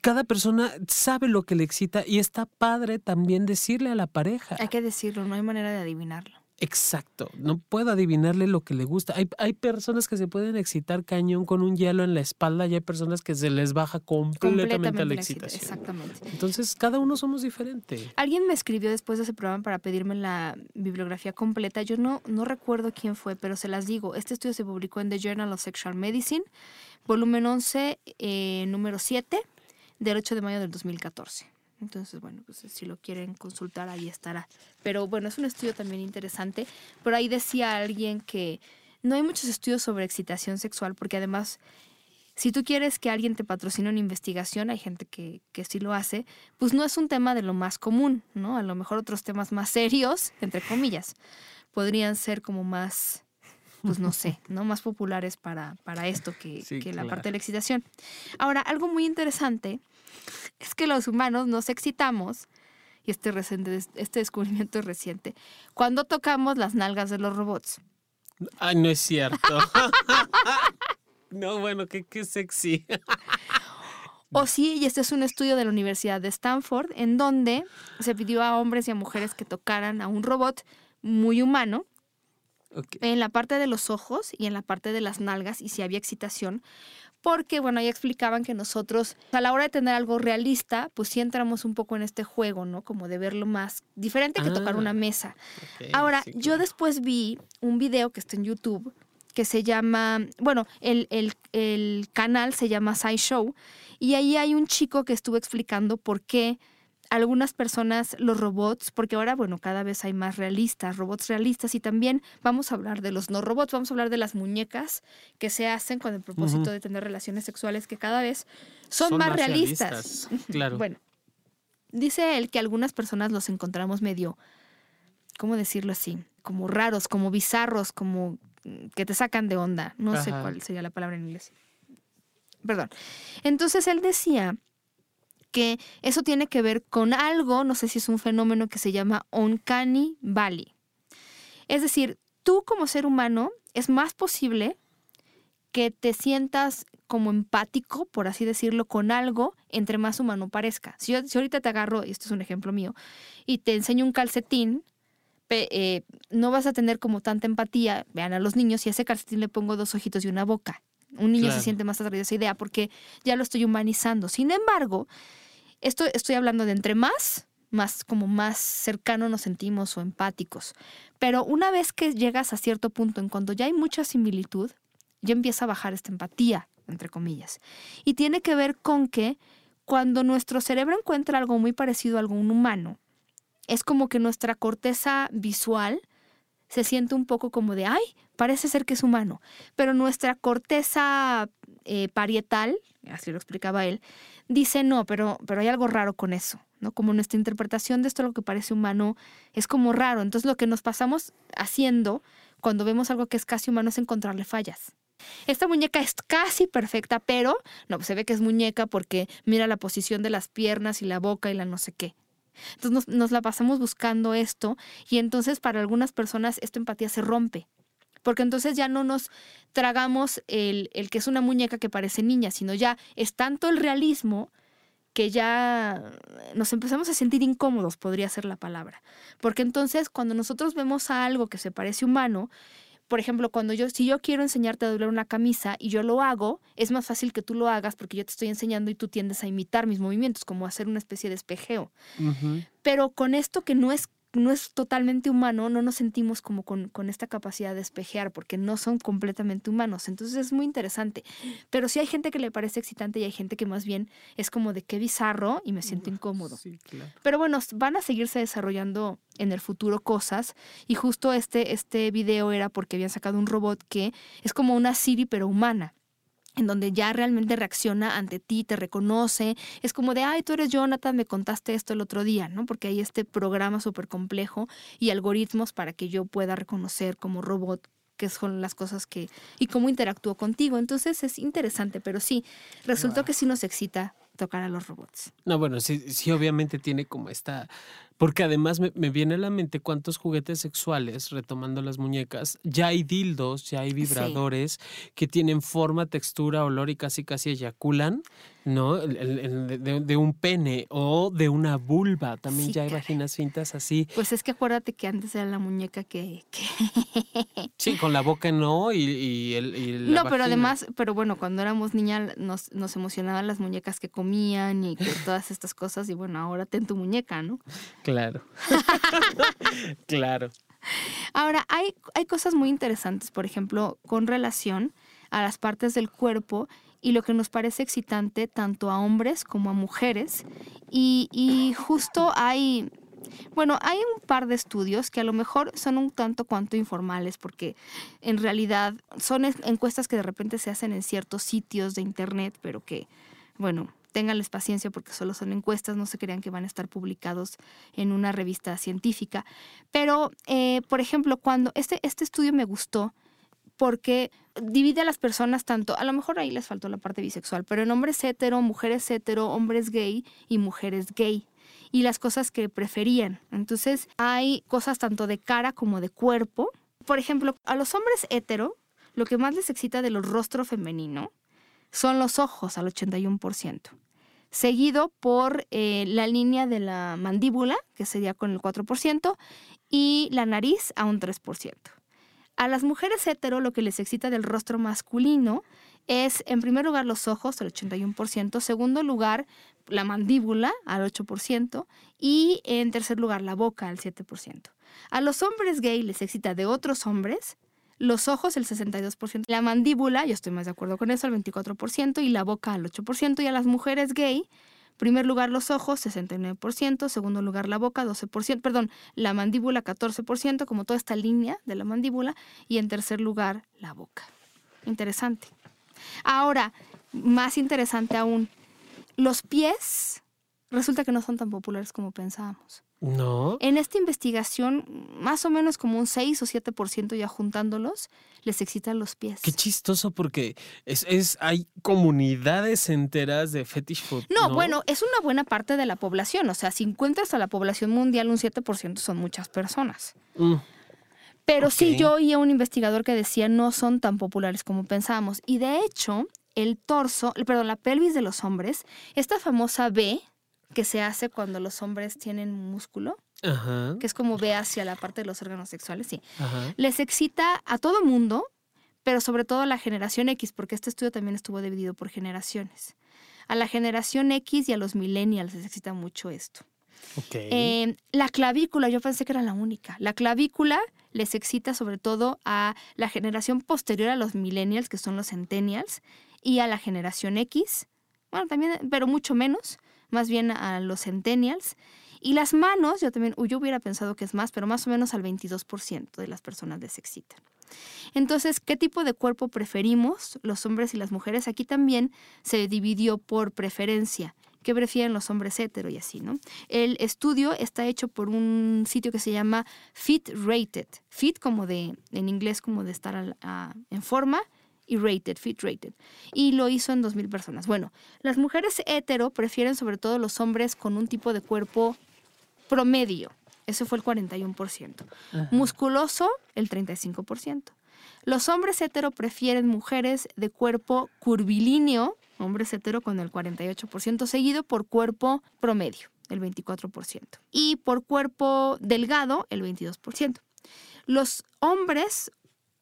cada persona sabe lo que le excita y está padre también decirle a la pareja. Hay que decirlo, no hay manera de adivinarlo. Exacto, no puedo adivinarle lo que le gusta. Hay, hay, personas que se pueden excitar cañón con un hielo en la espalda y hay personas que se les baja completamente, la excitación. Exactamente. Entonces, cada uno somos diferentes. Alguien me escribió después de ese programa para pedirme la bibliografía completa. Yo no, no recuerdo quién fue, pero se las digo. Este estudio se publicó en The Journal of Sexual Medicine, volumen 11, eh, número 7, del 8 de mayo del 2014. Entonces, bueno, pues si lo quieren consultar, ahí estará. Pero bueno, es un estudio también interesante. Por ahí decía alguien que no hay muchos estudios sobre excitación sexual, porque además, si tú quieres que alguien te patrocine una investigación, hay gente que, que sí lo hace, pues no es un tema de lo más común, ¿no? A lo mejor otros temas más serios, entre comillas, podrían ser como más pues no sé, ¿no? Más populares para, para esto que, que la parte de la excitación. Ahora, algo muy interesante es que los humanos nos excitamos, y este, reciente, este descubrimiento es reciente, cuando tocamos las nalgas de los robots. Ay, no es cierto. <laughs> no, bueno, qué, qué sexy. O sí, y este es un estudio de la Universidad de Stanford, en donde se pidió a hombres y a mujeres que tocaran a un robot muy humano, en la parte de los ojos y en la parte de las nalgas, y si había excitación, porque, bueno, ahí explicaban que nosotros, a la hora de tener algo realista, pues sí entramos un poco en este juego, ¿no? Como de verlo más diferente que tocar una ah, mesa. Ahora, yo después vi un video que está en YouTube que se llama, bueno, el, el, el canal se llama SciShow, y ahí hay un chico que estuvo explicando por qué algunas personas los robots, porque ahora, bueno, cada vez hay más realistas, robots realistas, y también vamos a hablar de los no robots, vamos a hablar de las muñecas que se hacen con el propósito de tener relaciones sexuales que cada vez son, más, realistas. Claro. bueno, dice él que algunas personas los encontramos medio, ¿cómo decirlo así? Como raros, como bizarros, como que te sacan de onda. No sé cuál sería la palabra en inglés. Perdón. Entonces él decía que eso tiene que ver con algo, no sé si es un fenómeno que se llama Uncanny Valley. Es decir, tú como ser humano es más posible que te sientas como empático, por así decirlo, con algo entre más humano parezca. Si, yo, ahorita te agarro, y esto es un ejemplo mío, y te enseño un calcetín, eh, no vas a tener como tanta empatía, vean a los niños, y a ese calcetín le pongo dos ojitos y una boca. Un niño se siente más atraído a esa idea porque ya lo estoy humanizando. Sin embargo, esto estoy hablando de entre más, más como más cercano nos sentimos o empáticos. Pero una vez que llegas a cierto punto en cuando ya hay mucha similitud, ya empieza a bajar esta empatía, entre comillas. Y tiene que ver con que cuando nuestro cerebro encuentra algo muy parecido a algo humano, es como que nuestra corteza visual se siente un poco como de, ay, parece ser que es humano, pero nuestra corteza eh, parietal, así lo explicaba él, dice no, pero, pero hay algo raro con eso, ¿no? Como nuestra interpretación de esto, lo que parece humano, es como raro. Entonces lo que nos pasamos haciendo cuando vemos algo que es casi humano es encontrarle fallas. Esta muñeca es casi perfecta, pero no, se ve que es muñeca porque mira la posición de las piernas y la boca y la no sé qué. Entonces nos, nos la pasamos buscando esto y entonces para algunas personas esta empatía se rompe porque entonces ya no nos tragamos el, el, que es una muñeca que parece niña, sino ya es tanto el realismo que ya nos empezamos a sentir incómodos, podría ser la palabra. Porque entonces cuando nosotros vemos a algo que se parece humano, por ejemplo, cuando yo, si yo quiero enseñarte a doblar una camisa y yo lo hago, es más fácil que tú lo hagas porque yo te estoy enseñando y tú tiendes a imitar mis movimientos, como hacer una especie de espejeo. Pero con esto que no es no es totalmente humano, no nos sentimos como con, esta capacidad de espejear porque no son completamente humanos. Entonces es muy interesante. Pero sí hay gente que le parece excitante y hay gente que más bien es como de qué bizarro y me siento incómodo. Pero bueno, van a seguirse desarrollando en el futuro cosas y justo este, este video era porque habían sacado un robot que es como una Siri pero humana en donde ya realmente reacciona ante ti, te reconoce, es como de, ay, tú eres Jonathan, me contaste esto el otro día, ¿no? Porque hay este programa súper complejo y algoritmos para que yo pueda reconocer como robot qué son las cosas que y cómo interactúo contigo. Entonces es interesante, pero sí, resultó que sí nos excita tocar a los robots. No, bueno, sí, sí, obviamente tiene como esta porque además me, viene a la mente cuántos juguetes sexuales, retomando las muñecas, ya hay dildos, ya hay vibradores que tienen forma, textura, olor y casi casi eyaculan, ¿no? de, un pene o de una vulva. También ya hay vaginas fintas así. Pues es que acuérdate que antes era la muñeca que... <laughs> Sí, con la boca no y, el... no, pero además, pero bueno, cuando éramos niñas nos, nos emocionaban las muñecas que comían y todas estas cosas y bueno, ahora ten tu muñeca, ¿no? Claro. <laughs> claro. Ahora, hay, hay cosas muy interesantes, por ejemplo, con relación a las partes del cuerpo y lo que nos parece excitante tanto a hombres como a mujeres. Y, y, justo hay, bueno, hay un par de estudios que a lo mejor son un tanto cuanto informales porque en realidad son encuestas que de repente se hacen en ciertos sitios de internet, pero que, bueno, ténganles paciencia porque solo son encuestas, no se crean que van a estar publicados en una revista científica. Pero, eh, por ejemplo, cuando este, este estudio me gustó, porque divide a las personas tanto, a lo mejor ahí les faltó la parte bisexual, pero en hombres hetero, mujeres hetero, hombres gay y mujeres gay y las cosas que preferían. Entonces hay cosas tanto de cara como de cuerpo. Por ejemplo, a los hombres hetero, lo que más les excita de los rostro femenino son los ojos al 81% seguido por eh, la línea de la mandíbula, que sería con el 4%, y la nariz a un 3%. A las mujeres hetero lo que les excita del rostro masculino es, en primer lugar, los ojos, al 81%, segundo lugar, la mandíbula, al 8%, y en tercer lugar, la boca, al 7%. A los hombres gay les excita de otros hombres los ojos el 62%, la mandíbula, yo estoy más de acuerdo con eso, el 24%, y la boca al 8%, y a las mujeres gay, primer lugar los ojos, 69%, segundo lugar la boca, 12%, perdón, la mandíbula, 14%, como toda esta línea de la mandíbula, y en tercer lugar la boca. Interesante. Ahora, más interesante aún, los pies resulta que no son tan populares como pensábamos. No. En esta investigación, más o menos como un 6 o 7% ya juntándolos, les excitan los pies. Qué chistoso porque es, es hay comunidades enteras de fetish food. No, bueno, es una buena parte de la población. O sea, si encuentras a la población mundial, un 7% son muchas personas. Mm. Pero sí, yo oí a un investigador que decía no son tan populares como pensábamos. Y de hecho, el torso, perdón, la pelvis de los hombres, esta famosa B, que se hace cuando los hombres tienen músculo, que es como ve hacia la parte de los órganos sexuales, sí. Les excita a todo mundo, pero sobre todo a la generación X, porque este estudio también estuvo dividido por generaciones. A la generación X y a los millennials les excita mucho esto. Eh, la clavícula, yo pensé que era la única. La clavícula les excita sobre todo a la generación posterior a los millennials, que son los centennials, y a la generación X, bueno, también, pero mucho menos, más bien a los centennials. Y las manos, yo también, yo hubiera pensado que es más, pero más o menos al 22% de las personas les excitan. Entonces, ¿qué tipo de cuerpo preferimos los hombres y las mujeres? Aquí también se dividió por preferencia. ¿Qué prefieren los hombres hetero y así, no? El estudio está hecho por un sitio que se llama Fit Rated. Fit como de, en inglés como de estar en forma y rated, fit rated. Y lo hizo en 2.000 personas. Bueno, las mujeres hetero prefieren sobre todo los hombres con un tipo de cuerpo promedio. Ese fue el 41%. Musculoso, el 35%. Los hombres hetero prefieren mujeres de cuerpo curvilíneo, hombres hetero con el 48%, seguido por cuerpo promedio, el 24%, y por cuerpo delgado, el 22%. Los hombres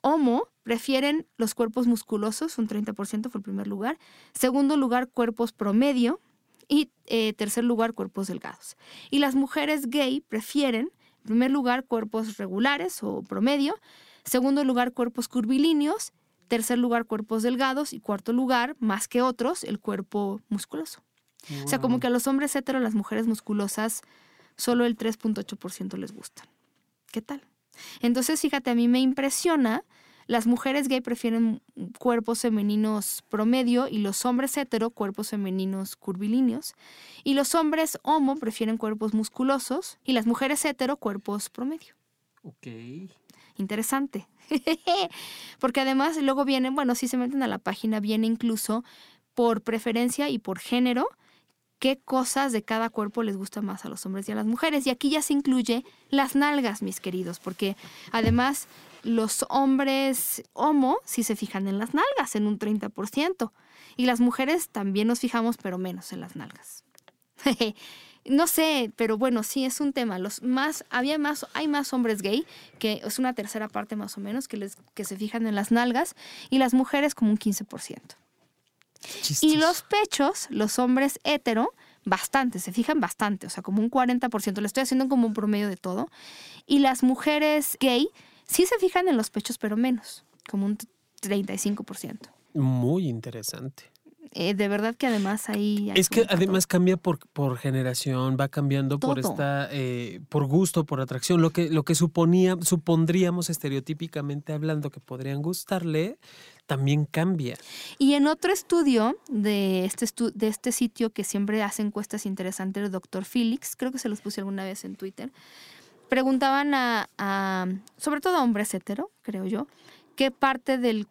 homo prefieren los cuerpos musculosos, un 30% fue el primer lugar. Segundo lugar, cuerpos promedio. Y eh, tercer lugar, cuerpos delgados. Y las mujeres gay prefieren, en primer lugar, cuerpos regulares o promedio. Segundo lugar, cuerpos curvilíneos. Tercer lugar, cuerpos delgados. Y cuarto lugar, más que otros, el cuerpo musculoso. O sea, como que a los hombres hetero, las mujeres musculosas, solo el 3.8% les gustan. ¿Qué tal? Entonces, fíjate, a mí me impresiona, las mujeres gay prefieren cuerpos femeninos promedio y los hombres hetero cuerpos femeninos curvilíneos. Y los hombres homo prefieren cuerpos musculosos y las mujeres hetero cuerpos promedio. Ok. Interesante. <laughs> Porque además luego vienen, bueno, si se meten a la página, viene incluso por preferencia y por género qué cosas de cada cuerpo les gusta más a los hombres y a las mujeres. Y aquí ya se incluye las nalgas, mis queridos, porque además los hombres homo sí se fijan en las nalgas, en un 30%, y las mujeres también nos fijamos, pero menos en las nalgas. <laughs> no sé, pero bueno, sí es un tema. Los más, había más, hay más hombres gay, que es una tercera parte más o menos, que, les, que se fijan en las nalgas, y las mujeres como un 15%. Y los pechos, los hombres hetero, bastante, se fijan bastante, o sea, como un 40%, le estoy haciendo como un promedio de todo. Y las mujeres gay sí se fijan en los pechos, pero menos, como un 35%. Muy interesante. Eh, de verdad que además ahí... es que además cambia por, por generación, va cambiando por esta, eh, por gusto, por atracción. Lo que, lo que suponía, supondríamos estereotípicamente hablando que podrían gustarle, también cambia. Y en otro estudio de este, de este sitio que siempre hace encuestas interesantes, el doctor Felix, creo que se los puse alguna vez en Twitter, preguntaban a, sobre todo a hombres hetero, creo yo, qué parte del,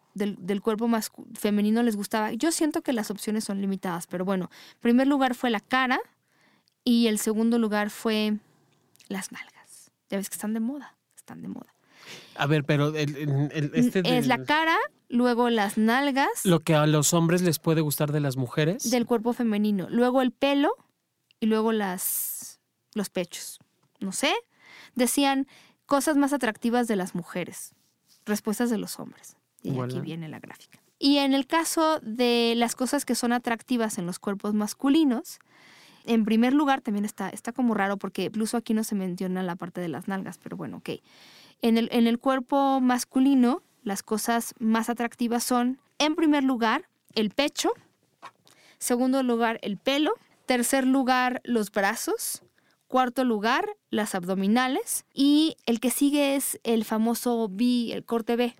cuerpo más femenino les gustaba. Yo siento que las opciones son limitadas, pero bueno, primer lugar fue la cara y el segundo lugar fue las nalgas. Ya ves que están de moda, están de moda. A ver, pero este es la cara, luego las nalgas. Lo que a los hombres les puede gustar de las mujeres. Del cuerpo femenino. Luego el pelo y luego las los pechos. No sé. Decían cosas más atractivas de las mujeres respuestas de los hombres. Y aquí viene la gráfica. Y en el caso de las cosas que son atractivas en los cuerpos masculinos, en primer lugar también está, está como raro porque incluso aquí no se menciona la parte de las nalgas, pero bueno, ok. En el, en el cuerpo masculino, las cosas más atractivas son, en primer lugar, el pecho, segundo lugar, el pelo, tercer lugar, los brazos, Cuarto lugar, las abdominales. Y el que sigue es el famoso B, el corte B,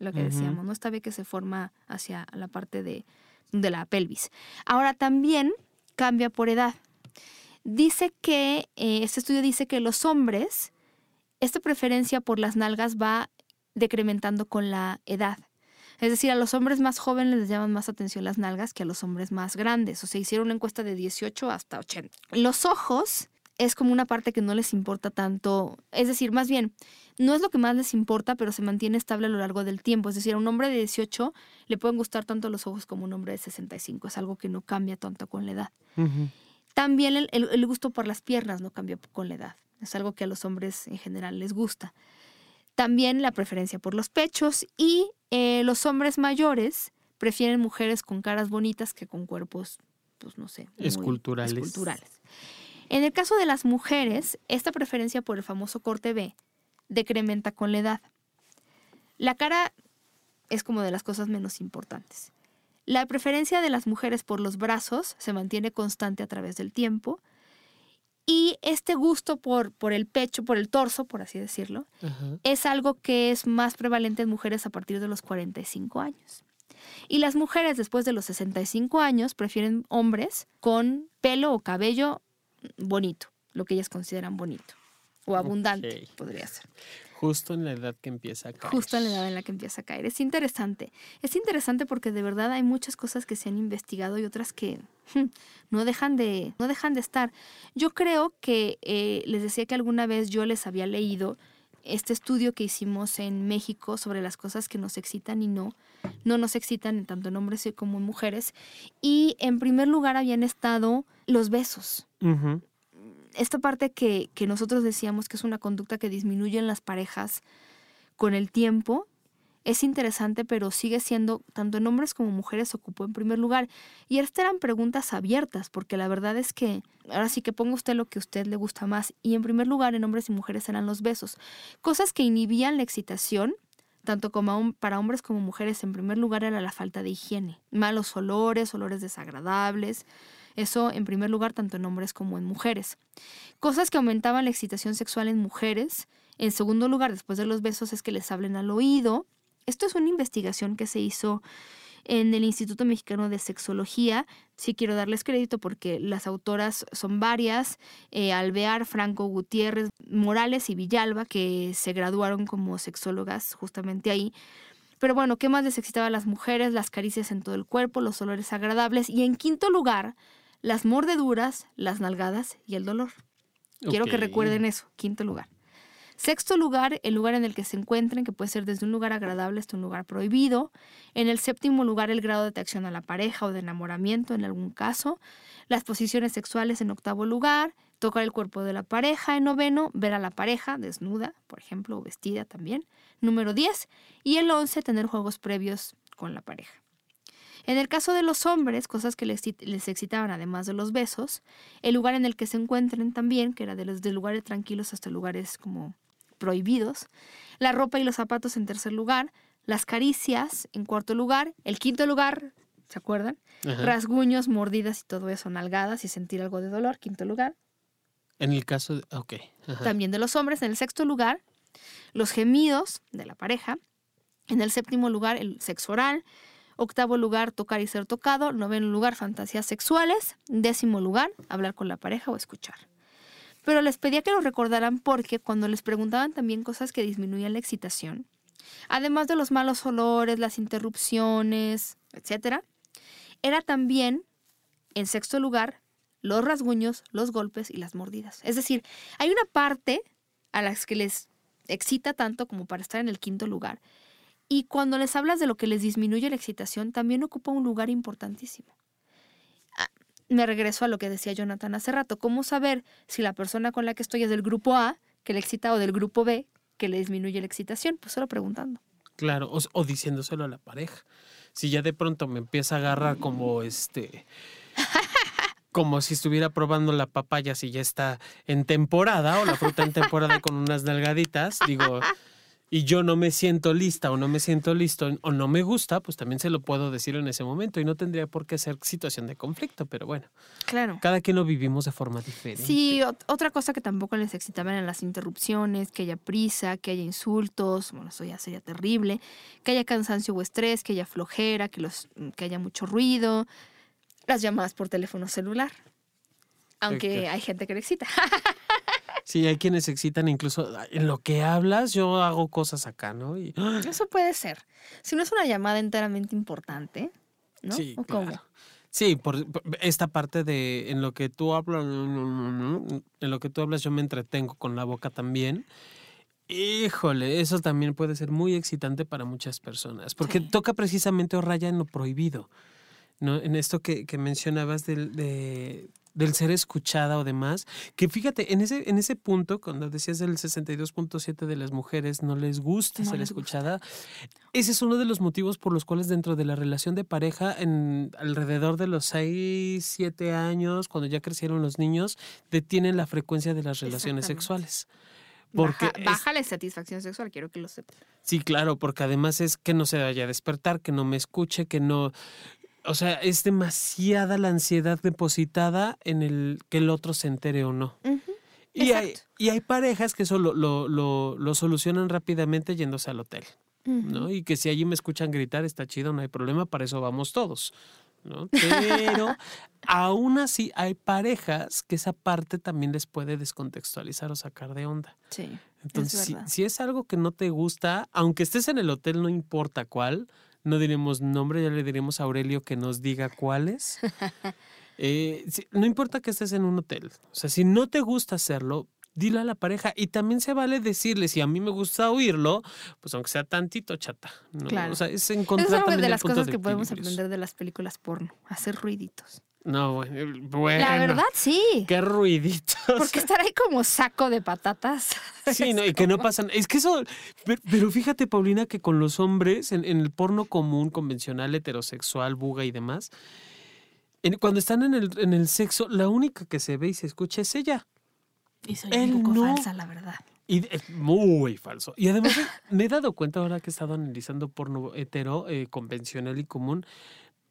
lo que decíamos, ¿no? Esta B que se forma hacia la parte de, la pelvis. Ahora también cambia por edad. Dice que, eh, este estudio dice que los hombres, esta preferencia por las nalgas va decrementando con la edad. Es decir, a los hombres más jóvenes les llaman más atención las nalgas que a los hombres más grandes. O sea, hicieron una encuesta de 18 hasta 80. Los ojos es como una parte que no les importa tanto, es decir, más bien, no es lo que más les importa, pero se mantiene estable a lo largo del tiempo. Es decir, a un hombre de 18 le pueden gustar tanto los ojos como a un hombre de 65. Es algo que no cambia tanto con la edad. También el, gusto por las piernas no cambia con la edad. Es algo que a los hombres en general les gusta. También la preferencia por los pechos y eh, los hombres mayores prefieren mujeres con caras bonitas que con cuerpos, pues no sé, esculturales. esculturales. En el caso de las mujeres, esta preferencia por el famoso corte B decrementa con la edad. La cara es como de las cosas menos importantes. La preferencia de las mujeres por los brazos se mantiene constante a través del tiempo. Y este gusto por, por el pecho, por el torso, por así decirlo, es algo que es más prevalente en mujeres a partir de los 45 años. Y las mujeres después de los 65 años prefieren hombres con pelo o cabello bonito, lo que ellas consideran bonito o abundante, podría ser. Justo en la edad que empieza a caer. Justo en la edad en la que empieza a caer. Es interesante. Es interesante porque de verdad hay muchas cosas que se han investigado y otras que hmm, no dejan de, no dejan de estar. Yo creo que eh, les decía que alguna vez yo les había leído este estudio que hicimos en México sobre las cosas que nos excitan y no, no nos excitan tanto en hombres como en mujeres. Y en primer lugar habían estado los besos. Esta parte que, que nosotros decíamos que es una conducta que disminuye en las parejas con el tiempo, es interesante, pero sigue siendo, tanto en hombres como mujeres, ocupó en primer lugar. Y estas eran preguntas abiertas, porque la verdad es que, ahora sí que ponga usted lo que a usted le gusta más. Y en primer lugar, en hombres y mujeres eran los besos. Cosas que inhibían la excitación, tanto como para hombres como mujeres, en primer lugar era la falta de higiene. Malos olores, olores desagradables. Eso en primer lugar, tanto en hombres como en mujeres. Cosas que aumentaban la excitación sexual en mujeres. En segundo lugar, después de los besos, es que les hablen al oído. Esto es una investigación que se hizo en el Instituto Mexicano de Sexología. Sí quiero darles crédito porque las autoras son varias, eh, Alvear, Franco Gutiérrez, Morales y Villalba, que se graduaron como sexólogas justamente ahí. Pero bueno, ¿qué más les excitaba a las mujeres? Las caricias en todo el cuerpo, los olores agradables y en quinto lugar, las mordeduras, las nalgadas y el dolor. Quiero que recuerden eso, quinto lugar. Sexto lugar, el lugar en el que se encuentren, que puede ser desde un lugar agradable hasta un lugar prohibido. En el séptimo lugar, el grado de atracción a la pareja o de enamoramiento en algún caso. Las posiciones sexuales en octavo lugar. Tocar el cuerpo de la pareja. En noveno, ver a la pareja desnuda, por ejemplo, o vestida también. Número 10. Y el once, tener juegos previos con la pareja. En el caso de los hombres, cosas que les, excitaban además de los besos, el lugar en el que se encuentren también, que era de los de lugares tranquilos hasta lugares como prohibidos, la ropa y los zapatos en tercer lugar, las caricias en cuarto lugar, el quinto lugar, ¿se acuerdan? Rasguños, mordidas y todo eso, nalgadas y sentir algo de dolor, quinto lugar. En el caso, de, ok. También de los hombres, en el sexto lugar, los gemidos de la pareja, en el séptimo lugar, el sexo oral, octavo lugar, tocar y ser tocado, noveno lugar, fantasías sexuales, décimo lugar, hablar con la pareja o escuchar. Pero les pedía que lo recordaran porque cuando les preguntaban también cosas que disminuían la excitación, además de los malos olores, las interrupciones, etc., era también, en sexto lugar, los rasguños, los golpes y las mordidas. Es decir, hay una parte a las que les excita tanto como para estar en el quinto lugar. Y cuando les hablas de lo que les disminuye la excitación, también ocupa un lugar importantísimo me regreso a lo que decía Jonathan hace rato. ¿Cómo saber si la persona con la que estoy es del grupo A, que le excita, o del grupo B, que le disminuye la excitación? Pues solo preguntando. Claro, o, diciéndoselo a la pareja. Si ya de pronto me empieza a agarrar como este. <laughs> como si estuviera probando la papaya si ya está en temporada o la fruta en temporada con unas nalgaditas, digo, y yo no me siento lista o no me siento listo o no me gusta, pues también se lo puedo decir en ese momento y no tendría por qué ser situación de conflicto, pero bueno. Claro. Cada quien lo vivimos de forma diferente. Sí, otra cosa que tampoco les excitaban eran las interrupciones, que haya prisa, que haya insultos, bueno, eso ya sería terrible, que haya cansancio o estrés, que haya flojera, que, los, que haya mucho ruido, las llamadas por teléfono celular. Aunque hay gente que le excita. <laughs> Sí, hay quienes excitan incluso en lo que hablas, yo hago cosas acá, ¿no? Y... Eso puede ser. Si no es una llamada enteramente importante, ¿no? Sí, cómo? Sí, por, esta parte de en lo que tú hablas, en lo que tú hablas yo me entretengo con la boca también. Híjole, eso también puede ser muy excitante para muchas personas, porque toca precisamente o raya en lo prohibido, ¿no? En esto que, que mencionabas del, de, del ser escuchada o demás, que fíjate, en ese, en ese punto, cuando decías del 62.7 de las mujeres no les gusta ser escuchada, ese es uno de los motivos por los cuales dentro de la relación de pareja, en alrededor de los 6, 7 años, cuando ya crecieron los niños, detienen la frecuencia de las relaciones sexuales. Porque baja, la satisfacción sexual, quiero que lo sepan. Sí, claro, porque además es que no se vaya a despertar, que no me escuche, que no, o sea, es demasiada la ansiedad depositada en el que el otro se entere o no. y, hay, y hay parejas que eso lo, lo, solucionan rápidamente yéndose al hotel. ¿no? Y que si allí me escuchan gritar, está chido, no hay problema, para eso vamos todos. ¿no? <laughs> Pero aún así hay parejas que esa parte también les puede descontextualizar o sacar de onda. Sí. Entonces, si, si, es algo que no te gusta, aunque estés en el hotel, no importa cuál, no diremos nombre, ya le diremos a Aurelio que nos diga cuáles. <laughs> Eh, no importa que estés en un hotel, o sea, si no te gusta hacerlo, dile a la pareja. Y también se vale decirle, si a mí me gusta oírlo, pues aunque sea tantito chata. Claro. O sea, es encontrar es una de las cosas que podemos aprender de las películas porno, hacer ruiditos. No, bueno. La verdad, sí. Qué ruiditos. Porque estar ahí como saco de patatas. <laughs> Sí, no, y que no pasan. Es que eso. Pero fíjate, Paulina, que con los hombres, en, el porno común, convencional, heterosexual, buga y demás, cuando están en el, en el sexo, la única que se ve y se escucha es ella. Y soy un poco falsa, la verdad. Y es muy falso. Y además <laughs> me he dado cuenta ahora que he estado analizando porno hetero, eh, convencional y común,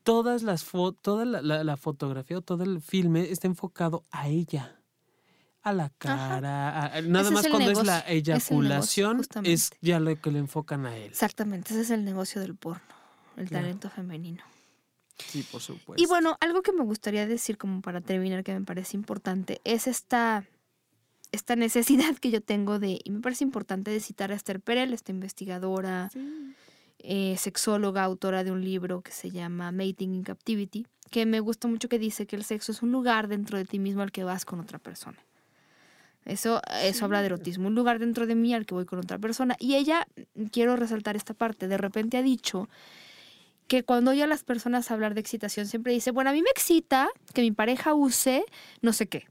todas las toda la, fotografía o todo el filme está enfocado a ella. A la cara, nada más cuando es la eyaculación, es, ya lo que le enfocan a él. Exactamente, ese es el negocio del porno, el talento femenino. Sí, por supuesto. Y bueno, algo que me gustaría decir como para terminar que me parece importante es esta esta necesidad que yo tengo de, y me parece importante de citar a Esther Perel, esta investigadora, eh, sexóloga, autora de un libro que se llama Mating in Captivity, que me gusta mucho que dice que el sexo es un lugar dentro de ti mismo al que vas con otra persona. Eso, eso habla de erotismo, un lugar dentro de mí al que voy con otra persona. Y ella, quiero resaltar esta parte, de repente ha dicho que cuando oye a las personas hablar de excitación siempre dice, bueno, a mí me excita que mi pareja use no sé qué.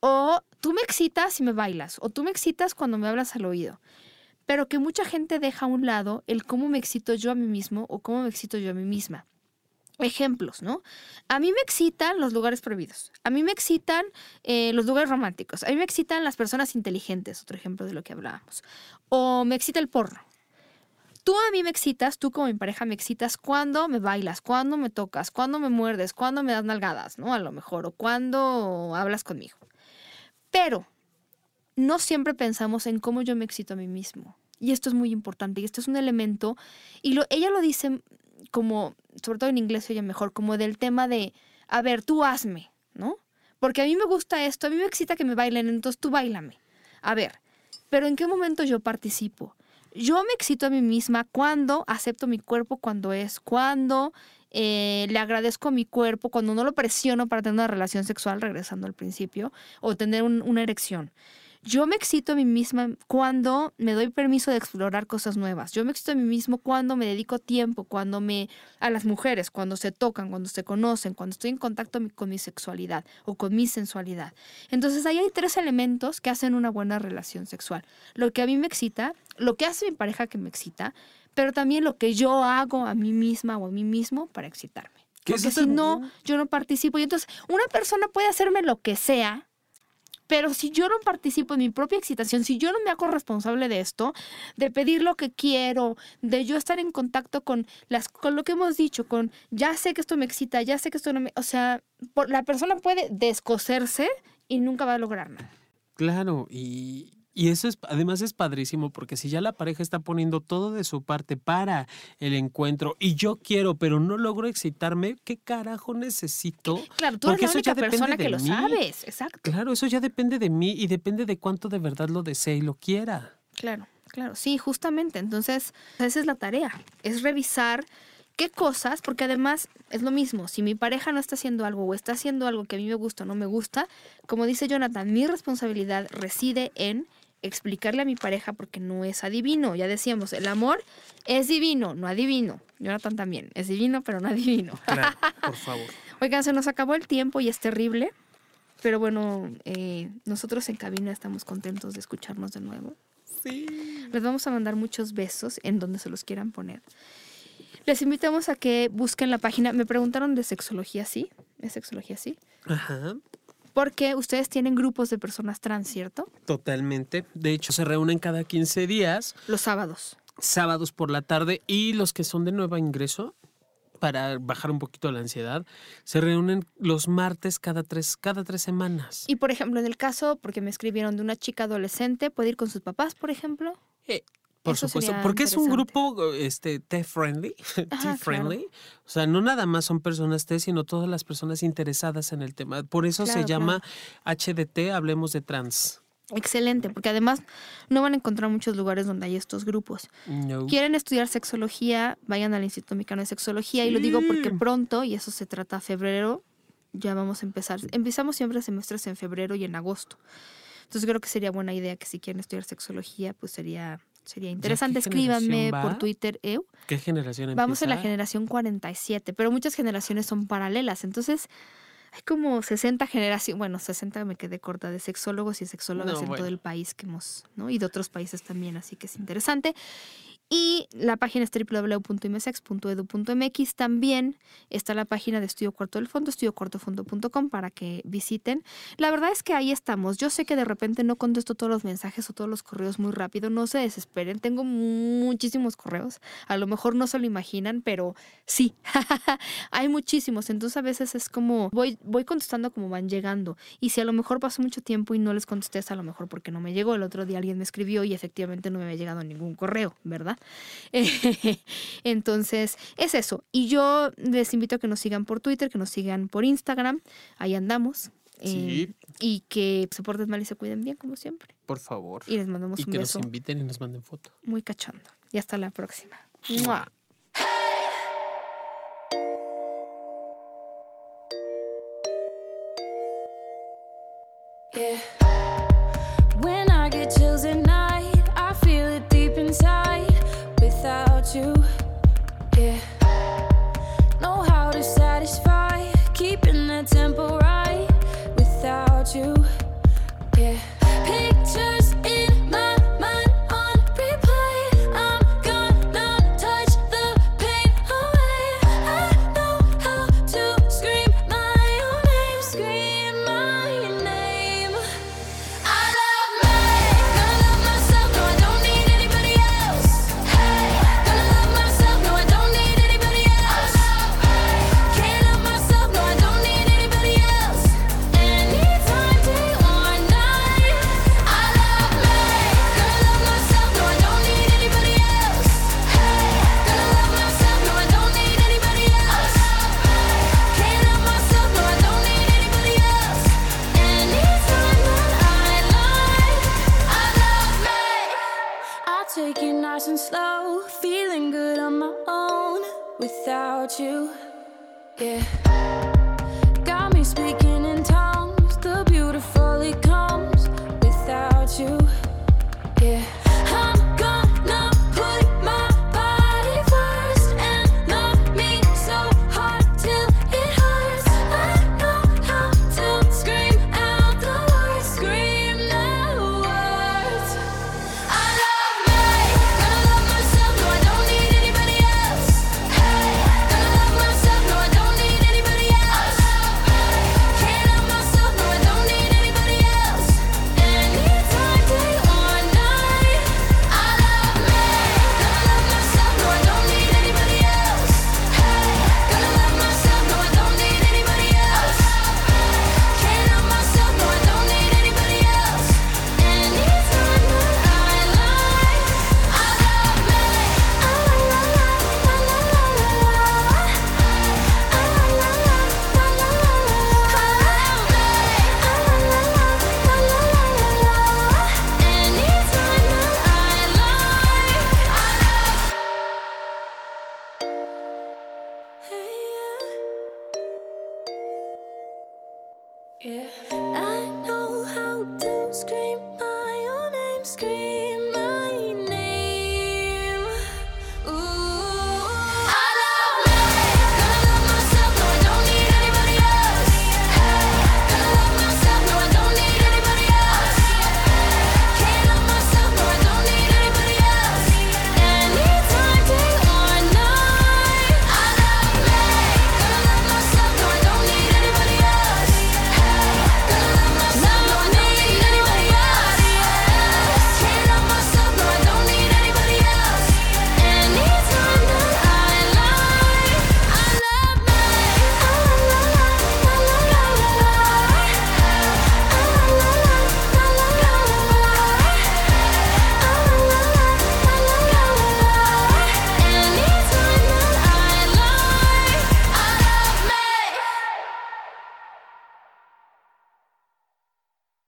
O tú me excitas y me bailas, o tú me excitas cuando me hablas al oído. Pero que mucha gente deja a un lado el cómo me excito yo a mí mismo o cómo me excito yo a mí misma. Ejemplos, ¿no? A mí me excitan los lugares prohibidos. A mí me excitan eh, los lugares románticos. A mí me excitan las personas inteligentes, otro ejemplo de lo que hablábamos. O me excita el porno. Tú a mí me excitas, tú como mi pareja me excitas cuando me bailas, cuando me tocas, cuando me muerdes, cuando me das nalgadas, ¿no? A lo mejor, o cuando hablas conmigo. Pero no siempre pensamos en cómo yo me excito a mí mismo. Y esto es muy importante. Y esto es un elemento. Y lo, ella lo dice como, sobre todo en inglés oye mejor, como del tema de, a ver, tú hazme, ¿no? Porque a mí me gusta esto, a mí me excita que me bailen, entonces tú bailame. A ver, pero ¿en qué momento yo participo? Yo me excito a mí misma cuando acepto mi cuerpo cuando es, cuando eh, le agradezco a mi cuerpo cuando no lo presiono para tener una relación sexual, regresando al principio, o tener una erección. Yo me excito a mí misma cuando me doy permiso de explorar cosas nuevas. Yo me excito a mí mismo cuando me dedico tiempo, cuando me a las mujeres, cuando se tocan, cuando se conocen, cuando estoy en contacto con mi sexualidad o con mi sensualidad. Entonces ahí hay tres elementos que hacen una buena relación sexual. Lo que a mí me excita, lo que hace mi pareja que me excita, pero también lo que yo hago a mí misma o a mí mismo para excitarme. Porque si no, yo no participo. Y entonces, una persona puede hacerme lo que sea, pero si yo no participo en mi propia excitación, si yo no me hago responsable de esto, de pedir lo que quiero, de yo estar en contacto con las con lo que hemos dicho, con ya sé que esto me excita, ya sé que esto no me, o sea, la persona puede descoserse y nunca va a lograr nada. Claro, y, y eso es, además es padrísimo porque si ya la pareja está poniendo todo de su parte para el encuentro y yo quiero, pero no logro excitarme, ¿qué carajo necesito? Claro, tú eres la única persona que lo sabes, exacto. Claro, eso ya depende de mí y depende de cuánto de verdad lo desee y lo quiera. Claro, claro, sí, justamente. Entonces, esa es la tarea, es revisar qué cosas, porque además es lo mismo, si mi pareja no está haciendo algo o está haciendo algo que a mí me gusta o no me gusta, como dice Jonathan, mi responsabilidad reside en explicarle a mi pareja porque no es adivino. Ya decíamos, el amor es divino, no adivino. Jonathan también, es divino, pero no adivino. Claro, <laughs> por favor. Oigan, se nos acabó el tiempo y es terrible. Pero bueno, eh, nosotros en cabina estamos contentos de escucharnos de nuevo. Sí. Les vamos a mandar muchos besos en donde se los quieran poner. Les invitamos a que busquen la página. Me preguntaron de sexología, ¿sí? ¿Es sexología, sí? Ajá. Porque ustedes tienen grupos de personas trans, ¿cierto? Totalmente. De hecho, se reúnen cada 15 días. Los sábados. Sábados por la tarde. Y los que son de nuevo ingreso, para bajar un poquito la ansiedad, se reúnen los martes cada tres, cada tres semanas. Y por ejemplo, en el caso, porque me escribieron de una chica adolescente, ¿puede ir con sus papás, por ejemplo? Eh, por supuesto, porque es un grupo este, T-friendly, <laughs> T-friendly. O sea, no nada más son personas T, sino todas las personas interesadas en el tema. Por eso se llama HDT, hablemos de trans. Excelente, porque además no van a encontrar muchos lugares donde hay estos grupos. Quieren estudiar sexología, vayan al Instituto Mexicano de Sexología y lo digo porque pronto, y eso se trata febrero, ya vamos a empezar. Empezamos siempre semestres en febrero y en agosto Entonces creo que sería buena idea que si quieren estudiar sexología, pues sería sería interesante. Escríbanme por Twitter. ¿Qué generación empieza? Vamos en la generación 47, pero muchas generaciones son paralelas. Entonces, hay como 60 generaciones, bueno, 60 me quedé corta de sexólogos y sexólogas en todo el país que hemos, ¿no? Y de otros países también, así que es interesante. Y la página es www.imsex.edu.mx. También está la página de Estudio Cuarto del Fondo, estudiocuartofondo.com para que visiten. La verdad es que ahí estamos. Yo sé que de repente no contesto todos los mensajes o todos los correos muy rápido. No se desesperen. Tengo muchísimos correos. A lo mejor no se lo imaginan, pero sí. <laughs> Hay muchísimos. Entonces a veces es como voy, voy contestando como van llegando. Y si a lo mejor pasó mucho tiempo y no les contesté, a lo mejor porque no me llegó. El otro día alguien me escribió y efectivamente no me había llegado ningún correo, ¿verdad? <laughs> Entonces, es eso. Y yo les invito a que nos sigan por Twitter, que nos sigan por Instagram. Ahí andamos. Eh, y que se porten mal y se cuiden bien, como siempre. Por favor. Y les mandamos y un beso. Y que nos inviten y nos manden foto. Muy cachondo. Y hasta la próxima. you,